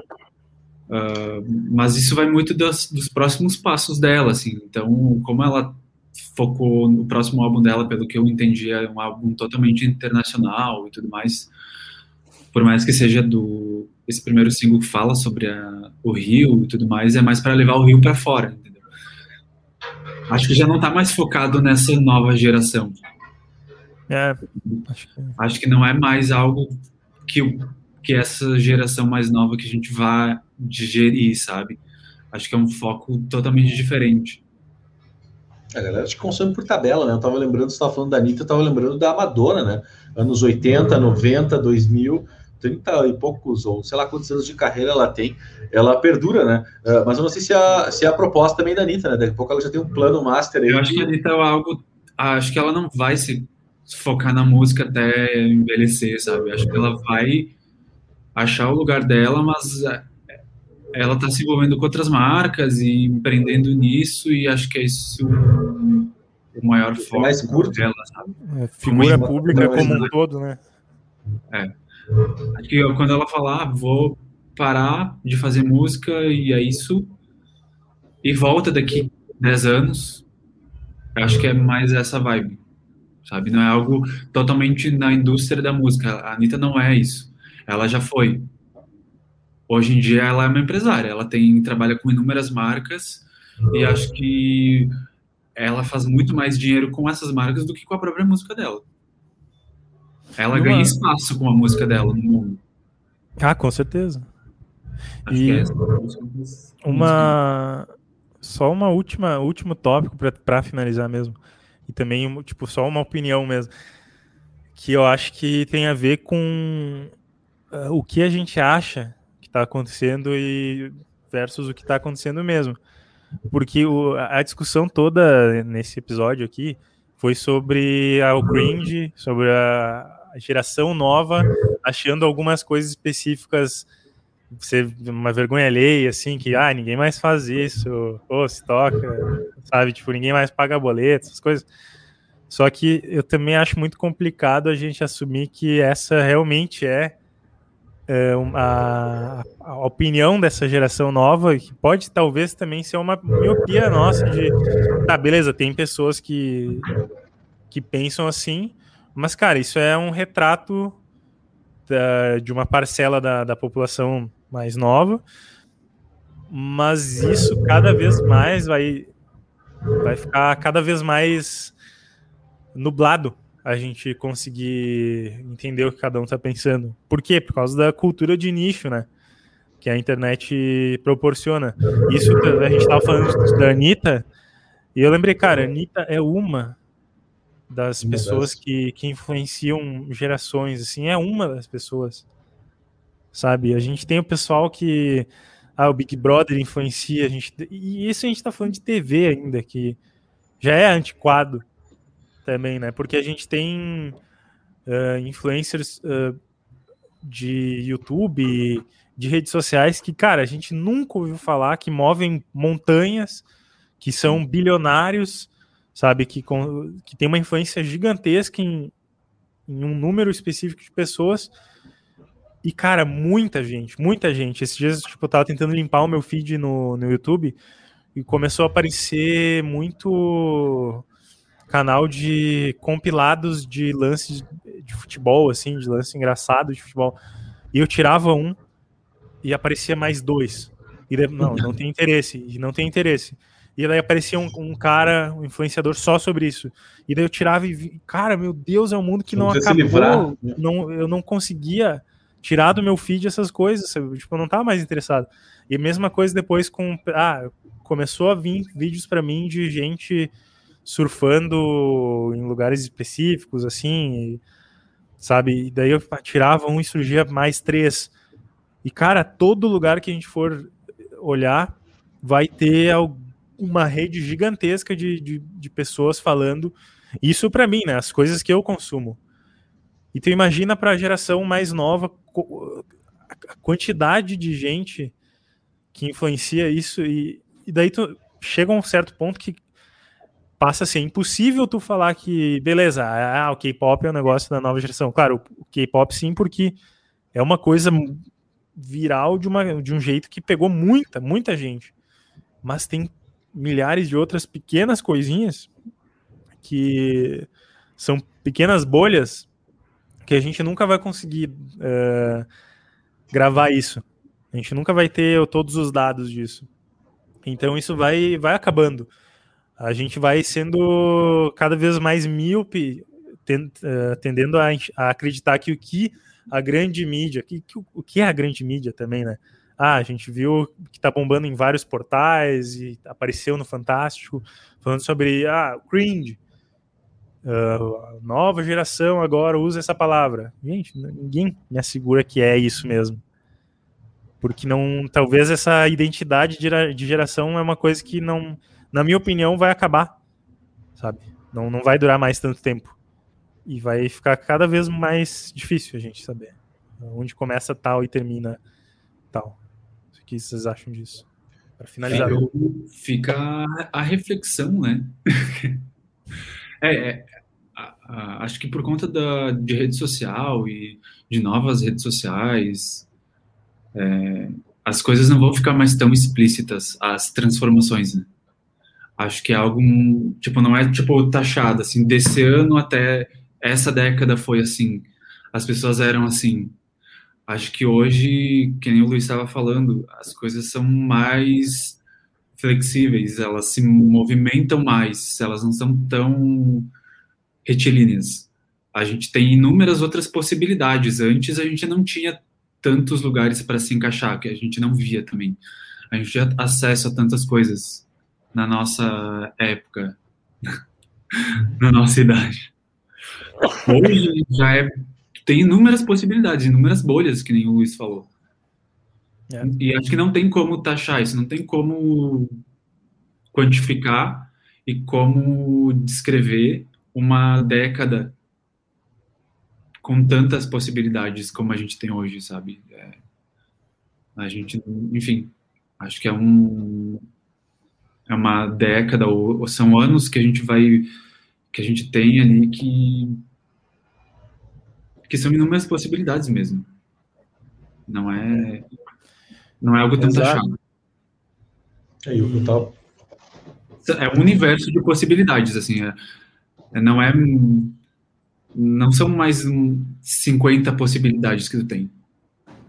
Ah, mas isso vai muito dos, dos próximos passos dela, assim. Então, como ela focou no próximo álbum dela, pelo que eu entendi, é um álbum totalmente internacional e tudo mais. Por mais que seja do esse primeiro single que fala sobre a- o Rio e tudo mais, é mais para levar o Rio para fora, entendeu? Acho que já não tá mais focado nessa nova geração. é, acho que Acho que não é mais algo que, que essa geração mais nova que a gente vai digerir, sabe? Acho que é um foco totalmente diferente. A galera te consome por tabela, né? Eu tava lembrando, você tava falando da Anitta, eu tava lembrando da Madonna, né? Anos 80, 90, 2000, 30 e poucos, ou sei lá quantos anos de carreira ela tem. Ela perdura, né? Ah, mas eu não sei se é, a, se é a proposta também da Anitta, né? Daqui a pouco ela já tem um plano master aí. Eu acho que a Anitta é algo. Acho que ela não vai se focar na música até envelhecer, sabe? Acho que ela vai achar o lugar dela, mas é, ela tá se envolvendo com outras marcas e empreendendo nisso, e acho que é isso o maior foco mais curto. dela, sabe? é, figura Como- pública como um né? todo, né? Que quando ela falar, ah, vou parar de fazer música e é isso, e volta daqui 10 anos, eu acho que é mais essa vibe, sabe? Não é algo totalmente na indústria da música. A Anitta não é isso. Ela já foi. Hoje em dia ela é uma empresária, ela tem trabalha com inúmeras marcas e acho que ela faz muito mais dinheiro com essas marcas do que com a própria música dela. Ela Numa- ganha espaço com a música dela no mundo. Ah, com certeza. Acho E é Uma. Só uma última, último tópico pra finalizar mesmo. E também, tipo, só uma opinião mesmo. Que eu acho que tem a ver com ah, o que a gente acha que tá acontecendo e versus o que tá acontecendo mesmo. Porque o- a a discussão toda nesse episódio aqui foi sobre a, o cringe, sobre a a geração nova achando algumas coisas específicas ser uma vergonha alheia, assim, que ah, ninguém mais faz isso, ou se toca, sabe? Tipo, ninguém mais paga boleto, essas coisas. Só que eu também acho muito complicado a gente assumir que essa realmente é, é, a, a opinião dessa geração nova, que pode talvez também ser uma miopia nossa de, tá, beleza, tem pessoas que, que pensam assim, mas, cara, isso é um retrato da- de uma parcela da, da população mais nova, mas isso cada vez mais vai, vai ficar cada vez mais nublado a gente conseguir entender o que cada um tá pensando. Por quê? Por causa da cultura de nicho, né? Que a internet proporciona. Isso a gente tava falando da Anitta, e eu lembrei, cara, a Anitta é uma das Uma pessoas das. que, que influenciam gerações, assim, é uma das pessoas, sabe? A gente tem o pessoal que, ah, o Big Brother influencia, a gente, e isso a gente tá falando de TV ainda, que já é antiquado também, né? Porque a gente tem ah, influencers ah, de YouTube, de redes sociais que, cara, a gente nunca ouviu falar, que movem montanhas, que são bilionários, sabe? Que, com, que tem uma influência gigantesca em, em um número específico de pessoas. E, cara, muita gente, muita gente. Esses dias, tipo, eu tava tentando limpar o meu feed no, no YouTube e começou a aparecer muito canal de compilados de lances de futebol, assim, de lance engraçado de futebol. E eu tirava um e aparecia mais dois. E não, não tem interesse, e não tem interesse. E daí aparecia um, um cara, um influenciador só sobre isso. E daí eu tirava e vi, cara, meu Deus, é um mundo que Não não, acabou. né? Não, eu não conseguia tirar do meu feed essas coisas, sabe? tipo, eu não tava mais interessado. E mesma coisa depois com, ah, começou a vir vídeos para mim de gente surfando em lugares específicos, assim, e, sabe? E daí eu tirava um e surgia mais três. E, cara, todo lugar que a gente for olhar vai ter uma rede gigantesca de, de, de pessoas falando isso para mim, né? As coisas que eu consumo. E tu imagina para a geração mais nova a quantidade de gente que influencia isso e, e daí tu chega a um certo ponto que passa a ser impossível tu falar que beleza, ah, o K-pop é um negócio da nova geração. Claro, o K-pop sim, porque é uma coisa viral de, uma, de um jeito que pegou muita, muita gente. Mas tem milhares de outras pequenas coisinhas que são pequenas bolhas que a gente nunca vai conseguir uh, gravar isso. A gente nunca vai ter todos os dados disso. Então isso vai, vai acabando. A gente vai sendo cada vez mais míope, uh, tendendo a, a, acreditar que o que a grande mídia, que, que, o que é a grande mídia também, né? Ah, a gente viu que tá bombando em vários portais e apareceu no Fantástico, falando sobre ah, cringe. Uh, nova geração agora usa essa palavra. Gente, ninguém me assegura que é isso mesmo. Porque não, talvez essa identidade de geração é uma coisa que não, na minha opinião, vai acabar, sabe? Não, não vai durar mais tanto tempo. E vai ficar cada vez mais difícil a gente saber onde começa tal e termina tal. Que vocês acham disso? Para finalizar. Fica, fica a reflexão, né? é, é a, a, acho que por conta da, de rede social e de novas redes sociais, é, as coisas não vão ficar mais tão explícitas, as transformações, né? Acho que é algo, tipo, não é, tipo, taxado, assim, desse ano até essa década foi assim, as pessoas eram assim. Acho que hoje, que nem o Luiz estava falando, as coisas são mais flexíveis, elas se movimentam mais, elas não são tão retilíneas. A gente tem inúmeras outras possibilidades. Antes a gente não tinha tantos lugares para se encaixar, que a gente não via também. A gente tinha acesso a tantas coisas na nossa época, na nossa idade. Hoje já é, tem inúmeras possibilidades, inúmeras bolhas, que nem o Luiz falou. É. E acho que não tem como taxar isso, não tem como quantificar e como descrever uma década com tantas possibilidades como a gente tem hoje, sabe? É, a gente, enfim, acho que é um é uma década ou, ou, são anos que a gente vai que a gente tem ali que que são inúmeras possibilidades mesmo. Não é não é algo tão taxado. É, eu, eu tava... é um universo de possibilidades assim, é, é não é não são mais 50 possibilidades que tu tem.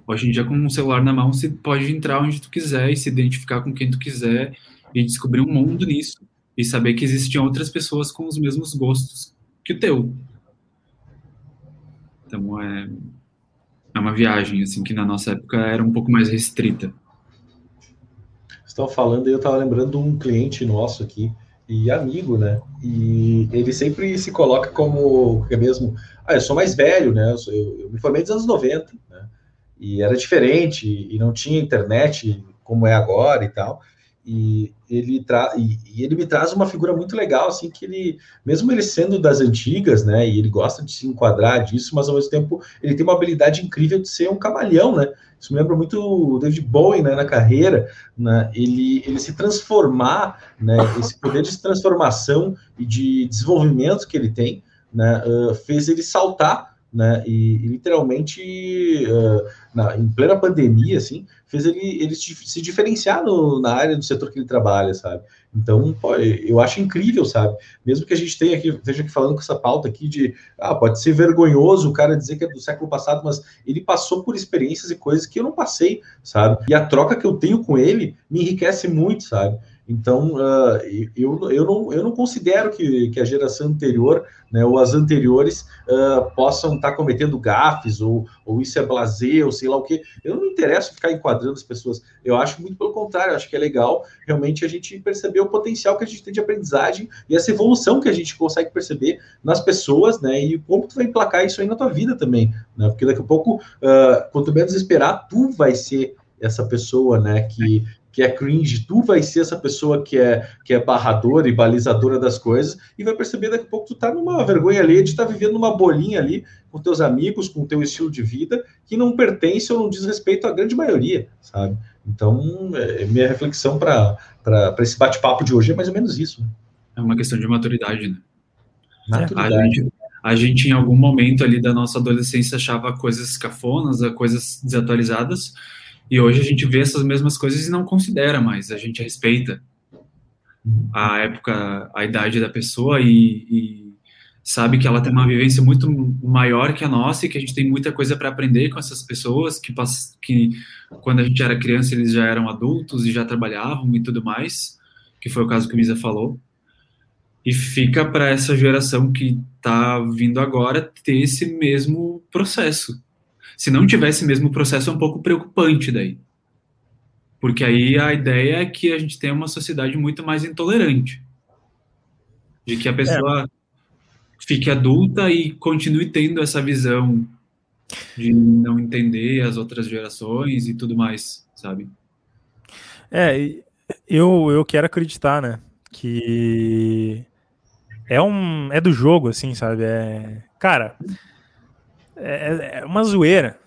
Hoje em dia, com um celular na mão, você pode entrar onde tu quiser e se identificar com quem tu quiser e descobrir um mundo nisso. E saber que existiam outras pessoas com os mesmos gostos que o teu. Então, é, é uma viagem, assim, que na nossa época era um pouco mais restrita. Estão falando e eu estava lembrando um cliente nosso aqui, e amigo, né? E ele sempre se coloca como é mesmo, ah, eu sou mais velho, né? Eu, sou, eu, eu, me formei nos anos 90, né? E era diferente e não tinha internet como é agora e tal. E ele, tra e, e, ele me traz uma figura muito legal, assim, que ele, mesmo ele sendo das antigas, né, e ele gosta de se enquadrar disso, mas ao mesmo tempo ele tem uma habilidade incrível de ser um camaleão, né, isso me lembra muito o David Bowie, né, na carreira, né, ele, ele se transformar, né, esse poder de transformação e de desenvolvimento que ele tem, né, uh, fez ele saltar né? E, e literalmente, uh, na, em plena pandemia, assim, fez ele, ele se diferenciar no, na área do setor que ele trabalha, sabe? Então, pô, eu acho incrível, sabe? Mesmo que a gente tenha aqui, esteja aqui falando com essa pauta aqui de, ah, pode ser vergonhoso o cara dizer que é do século passado, mas ele passou por experiências e coisas que eu não passei, sabe? E a troca que eu tenho com ele me enriquece muito, sabe? Então, uh, eu, eu, não, eu não considero que, que a geração anterior, né, ou as anteriores, uh, possam estar tá cometendo gafes, ou, ou isso é blazer, ou sei lá o quê. Eu não me interesso ficar enquadrando as pessoas. Eu acho muito pelo contrário, acho que é legal realmente a gente perceber o potencial que a gente tem de aprendizagem e essa evolução que a gente consegue perceber nas pessoas, né, e como tu vai emplacar isso aí na tua vida também, né, porque daqui a pouco, uh, quanto menos esperar, tu vai ser essa pessoa, né, que que é cringe, tu vai ser essa pessoa que é, que é barradora e balizadora das coisas, e vai perceber daqui a pouco tu tá numa vergonha ali de estar tá vivendo numa bolinha ali com teus amigos, com teu estilo de vida, que não pertence ou não diz respeito à grande maioria, sabe? Então, é, minha reflexão para esse bate-papo de hoje é mais ou menos isso. É uma questão de maturidade, né? Maturidade. A gente, a gente, em algum momento ali da nossa adolescência, achava coisas cafonas, coisas desatualizadas, e hoje a gente vê essas mesmas coisas e não considera mais, a gente respeita a época, a idade da pessoa e, e sabe que ela tem uma vivência muito maior que a nossa e que a gente tem muita coisa para aprender com essas pessoas que, que quando a gente era criança eles já eram adultos e já trabalhavam e tudo mais, que foi o caso que o Misa falou. E fica para essa geração que está vindo agora ter esse mesmo processo se não tivesse mesmo o processo, é um pouco preocupante daí. Porque aí a ideia é que a gente tem uma sociedade muito mais intolerante. De que a pessoa é. fique adulta e continue tendo essa visão de não entender as outras gerações e tudo mais, sabe? É, eu, eu quero acreditar, né? Que é um. É do jogo, assim, sabe? É. Cara, é, é uma zoeira.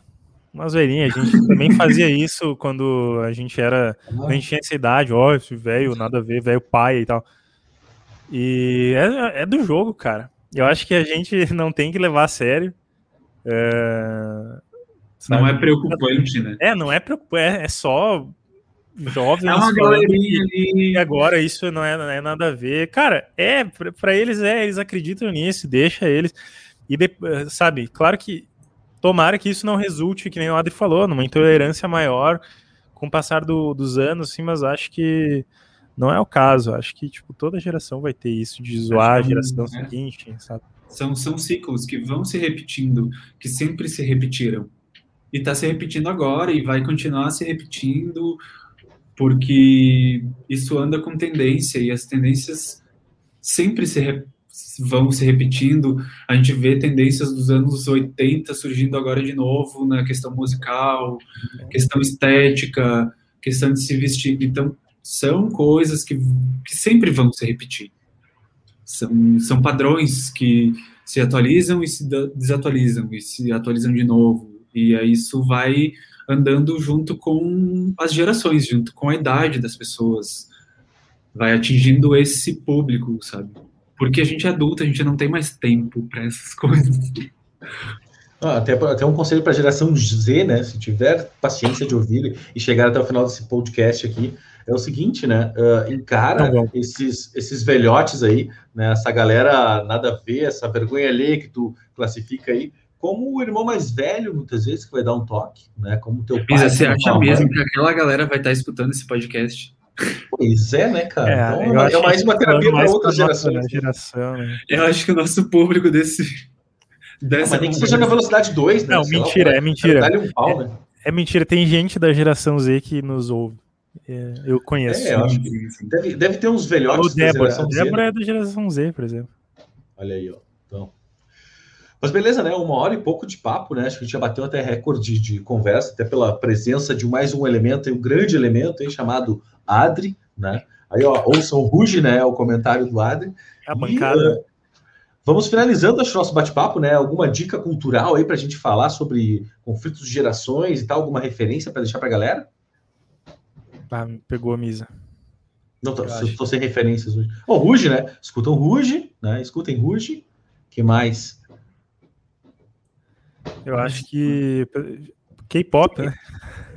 Uma zoeirinha. A gente também fazia isso quando a gente era. a gente tinha essa idade, ó, velho, nada a ver, velho pai e tal. E é, é, do jogo, cara. Eu acho que a gente não tem que levar a sério. É? Não é preocupante, né? É, não é preocupante, é, é só jovens É uma galerinha ali. e agora isso não é, não é nada a ver. Cara, é, pra eles é, eles acreditam nisso, deixa eles. E, de- sabe, claro que tomara que isso não resulte, que nem o Adri falou, numa intolerância maior com o passar do- dos anos, sim, mas acho que não é o caso. Acho que, tipo, toda geração vai ter isso de zoar a não, geração né? seguinte, sabe? São, são ciclos que vão se repetindo, que sempre se repetiram. E tá se repetindo agora e vai continuar se repetindo, porque isso anda com tendência e as tendências sempre se re- vão se repetindo. A gente vê tendências dos anos 80 surgindo agora de novo na questão musical, questão estética, questão de se vestir. Então, são coisas que, que sempre vão se repetir. São, são padrões que se atualizam e se desatualizam, e se atualizam de novo. E aí isso vai andando junto com as gerações, junto com a idade das pessoas. Vai atingindo esse público, sabe? Porque a gente é adulto, a gente não tem mais tempo para essas coisas. Ah, até, até um conselho para a geração Z, né? Se tiver paciência de ouvir e chegar até o final desse podcast aqui, é o seguinte, né? ah, encara Tá esses, esses velhotes aí, né? Essa galera nada a ver, essa vergonha alheia que tu classifica aí, como o irmão mais velho, muitas vezes, que vai dar um toque, né? Como teu pai. Isa, você acha mesmo que aquela galera vai estar escutando esse podcast? Pois é, né, cara? eu então, acho é mais uma tá terapia para mais outras gerações. né, geração, né? Eu acho que o nosso público desse. Não, dessa mas nem que seja na velocidade 2, né? Não, Sei lá, mentira, é mentira. Dá-lhe um pau, né? É mentira, tem gente da geração Z que nos ouve. É, eu conheço. É, eu acho que deve, deve ter uns velhotes da Débora. geração Z, né? Débora é da geração Z, por exemplo. Olha aí, ó. Então. Mas beleza, né? Uma hora e pouco de papo, né? Acho que a gente já bateu até recorde de conversa, até pela presença de mais um elemento, um grande elemento aí, chamado Adri, né? Aí, ó, ouçam o Ruge, né? O comentário do Adri. A E, bancada. eh, vamos finalizando acho, nosso bate-papo, né? Alguma dica cultural aí pra gente falar sobre conflitos de gerações e tal? Alguma referência para deixar pra galera? Ah, pegou a misa. Não, tô, tô- sem referências hoje. Ó, Ruge, né? Escutam Ruge, né? Escutem Ruge. que mais? Eu acho que. K-pop, né?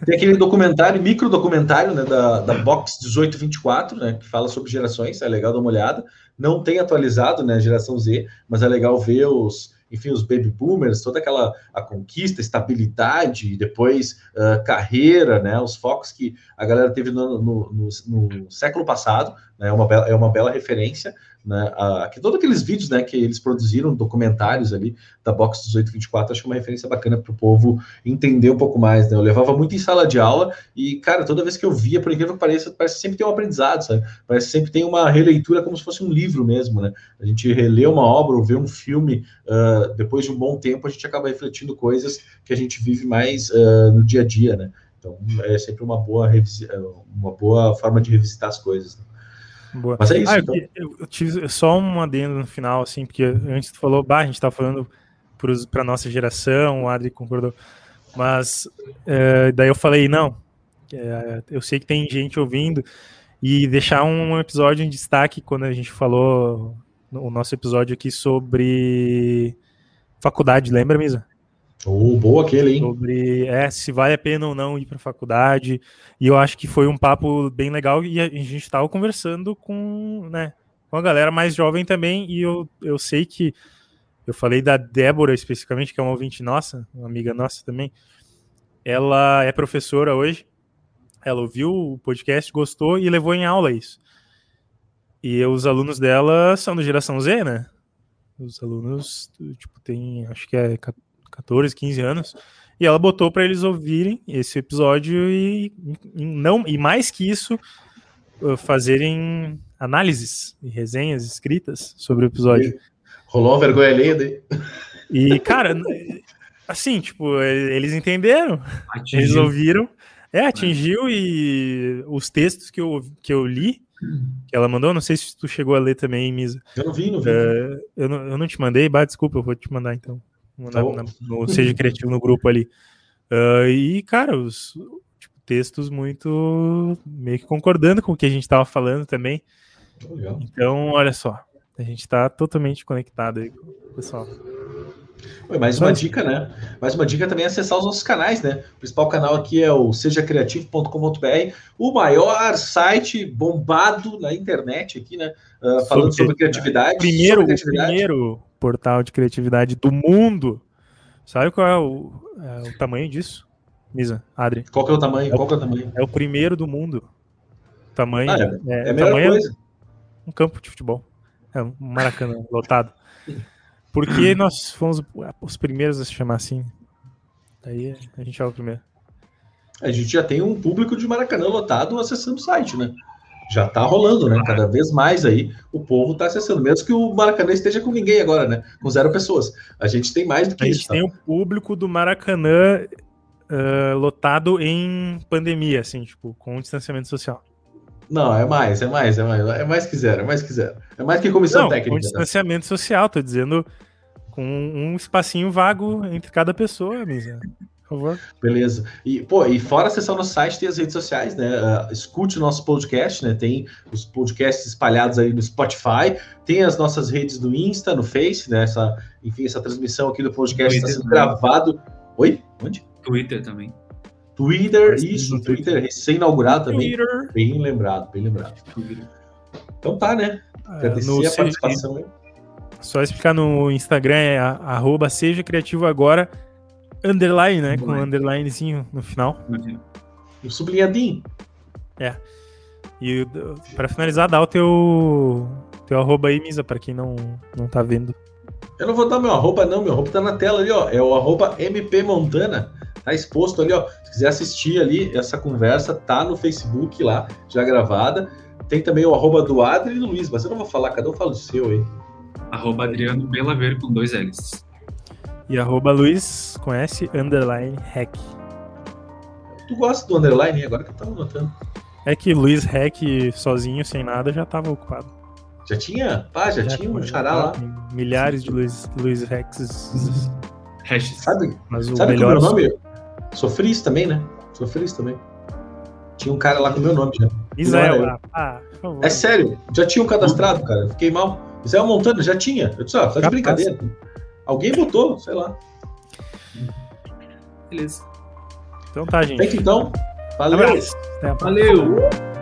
Tem aquele documentário, micro documentário, né, da, da Box 1824, né, que fala sobre gerações, é legal dar uma olhada. Não tem atualizado, né, geração Z, mas é legal ver os, enfim, os baby boomers, toda aquela a conquista, estabilidade, depois ah, carreira, né, os focos que a galera teve no, no, no- no século passado, né, é uma bela, é uma bela referência, né, a, que todos aqueles vídeos, né, que eles produziram, documentários ali da Box 1824, acho que é uma referência bacana para o povo entender um pouco mais, né? Eu levava muito em sala de aula e, cara, toda vez que eu via, por incrível que pareça, parece que sempre tem um aprendizado, sabe? Parece que sempre tem uma releitura como se fosse um livro mesmo, né? A gente relê uma obra ou vê um filme, ah, depois de um bom tempo, a gente acaba refletindo coisas que a gente vive mais ah, no dia a dia, né? Então, é sempre uma boa, uma boa forma de revisitar as coisas. né? Boa. Mas é isso, Ah, então. eu- eu tive só um adendo no final, assim, porque antes tu falou, bah, a gente tá falando pra nossa geração, o Adri concordou. Mas eh, daí eu falei, não, eh, eu sei que tem gente ouvindo, e deixar um episódio em destaque quando a gente falou o nosso episódio aqui sobre faculdade, lembra, Misa? Oh, boa aquele, hein? sobre é, se vale a pena ou não ir para faculdade. E eu acho que foi um papo bem legal e a gente estava conversando com, né, com a galera mais jovem também. E eu, eu sei que eu falei da Débora especificamente, que é uma ouvinte nossa, uma amiga nossa também. Ela é professora hoje. Ela ouviu o podcast, gostou e levou em aula isso. E os alunos dela são da geração Z, né? Os alunos, tipo, tem, acho que é 14, 15 anos, e ela botou para eles ouvirem esse episódio e, e não e mais que isso uh, fazerem análises e resenhas escritas sobre o episódio. Rolou uma vergonha alheia daí. E cara, assim, tipo, eles entenderam, eles Atingiu. ouviram, é, atingiu e os textos que eu que eu li que ela mandou, não sei se tu chegou a ler também, Misa. Eu não vi, não vi. É, eu, não, eu não te mandei, bah, desculpa, eu vou te mandar então. Tá bom. na- no Seja Criativo no grupo ali. Ah, e, cara, os tipo, textos muito meio que concordando com o que a gente tava falando também. Legal. Então, olha só, a gente tá totalmente conectado aí com o pessoal. Oi, mais uma dica, né? Mais uma dica também é acessar os nossos canais, né? O principal canal aqui é o sejacreativo.com.br, o maior site bombado na internet aqui, né? Uh, falando sobre, sobre criatividade. Primeiro, sobre criatividade. o primeiro portal de criatividade do mundo. Sabe qual é o, é o tamanho disso? Misa, Adri. Qual que é o tamanho? Qual que é o tamanho? É o primeiro do mundo. Tamanho. Ah, é, é, é tamanho coisa. um campo de futebol. É um Maracanã lotado. Porque nós fomos os primeiros a se chamar assim. Daí a gente é o primeiro. A gente já tem um público de Maracanã lotado acessando o site, né? Já tá rolando, né? Cada vez mais aí o povo tá acessando. Mesmo que o Maracanã esteja com ninguém agora, né? Com zero pessoas. A gente tem mais do que A isso. gente tá? tem o público do Maracanã ah, lotado em pandemia, assim, tipo, com distanciamento social. Não, é mais, é mais, é mais. É mais que zero, é mais que zero. É mais que comissão Não, com técnica. né? distanciamento social, tô dizendo com um espacinho vago entre cada pessoa, Misa. Por favor. Beleza. E, pô, e fora acessar o nosso site, tem as redes sociais, né? Ah, escute o nosso podcast, né? Tem os podcasts espalhados aí no Spotify, tem as nossas redes no Insta, no Face, né? Essa, enfim, essa transmissão aqui do podcast está sendo também. gravado. Oi? Onde? Twitter também. Twitter, isso, no Twitter. Twitter, recém-inaugurado também. Twitter. Bem lembrado, bem lembrado. Twitter. Então tá, né? Ah, Agradecer no a participação aí. Só explicar no Instagram é a- arroba seja criativo agora, underline, né? Com um Underline. underlinezinho no final. O sublinhadinho. E o- pra finalizar, dá o teu, teu arroba aí, Misa, pra quem não, não tá vendo. Eu não vou dar meu arroba, não. Meu arroba tá na tela ali, ó. É o arroba MP Montana. Tá exposto ali, ó. Se quiser assistir ali, essa conversa tá no Facebook lá, já gravada. Tem também o arroba do Adri e do Luiz, mas eu não vou falar, cada um fala o seu aí. Arroba Adriano Belaver com dois L's. E arroba Luiz, conhece, underline, hack. Tu gosta do underline, agora que eu tava notando. É que Luiz Hack sozinho, sem nada, já tava ocupado. Já tinha? Pá, já, tinha um xará lá. Milhares de Luiz, Luiz Hacks. Hashes. Sabe, Mas o sabe como é melhor. o nome? Sofris também, né? Sofris também. Tinha um cara lá com o meu nome já. Israel. Ah, por favor. É sério, já tinha um cadastrado, cara. Fiquei mal. Israel Montana, já tinha. Eu disse, ó, tá de brincadeira. Alguém botou, sei lá. Beleza. Então tá, gente. Feito então. Valeu. Abraço. Até a próxima. Valeu!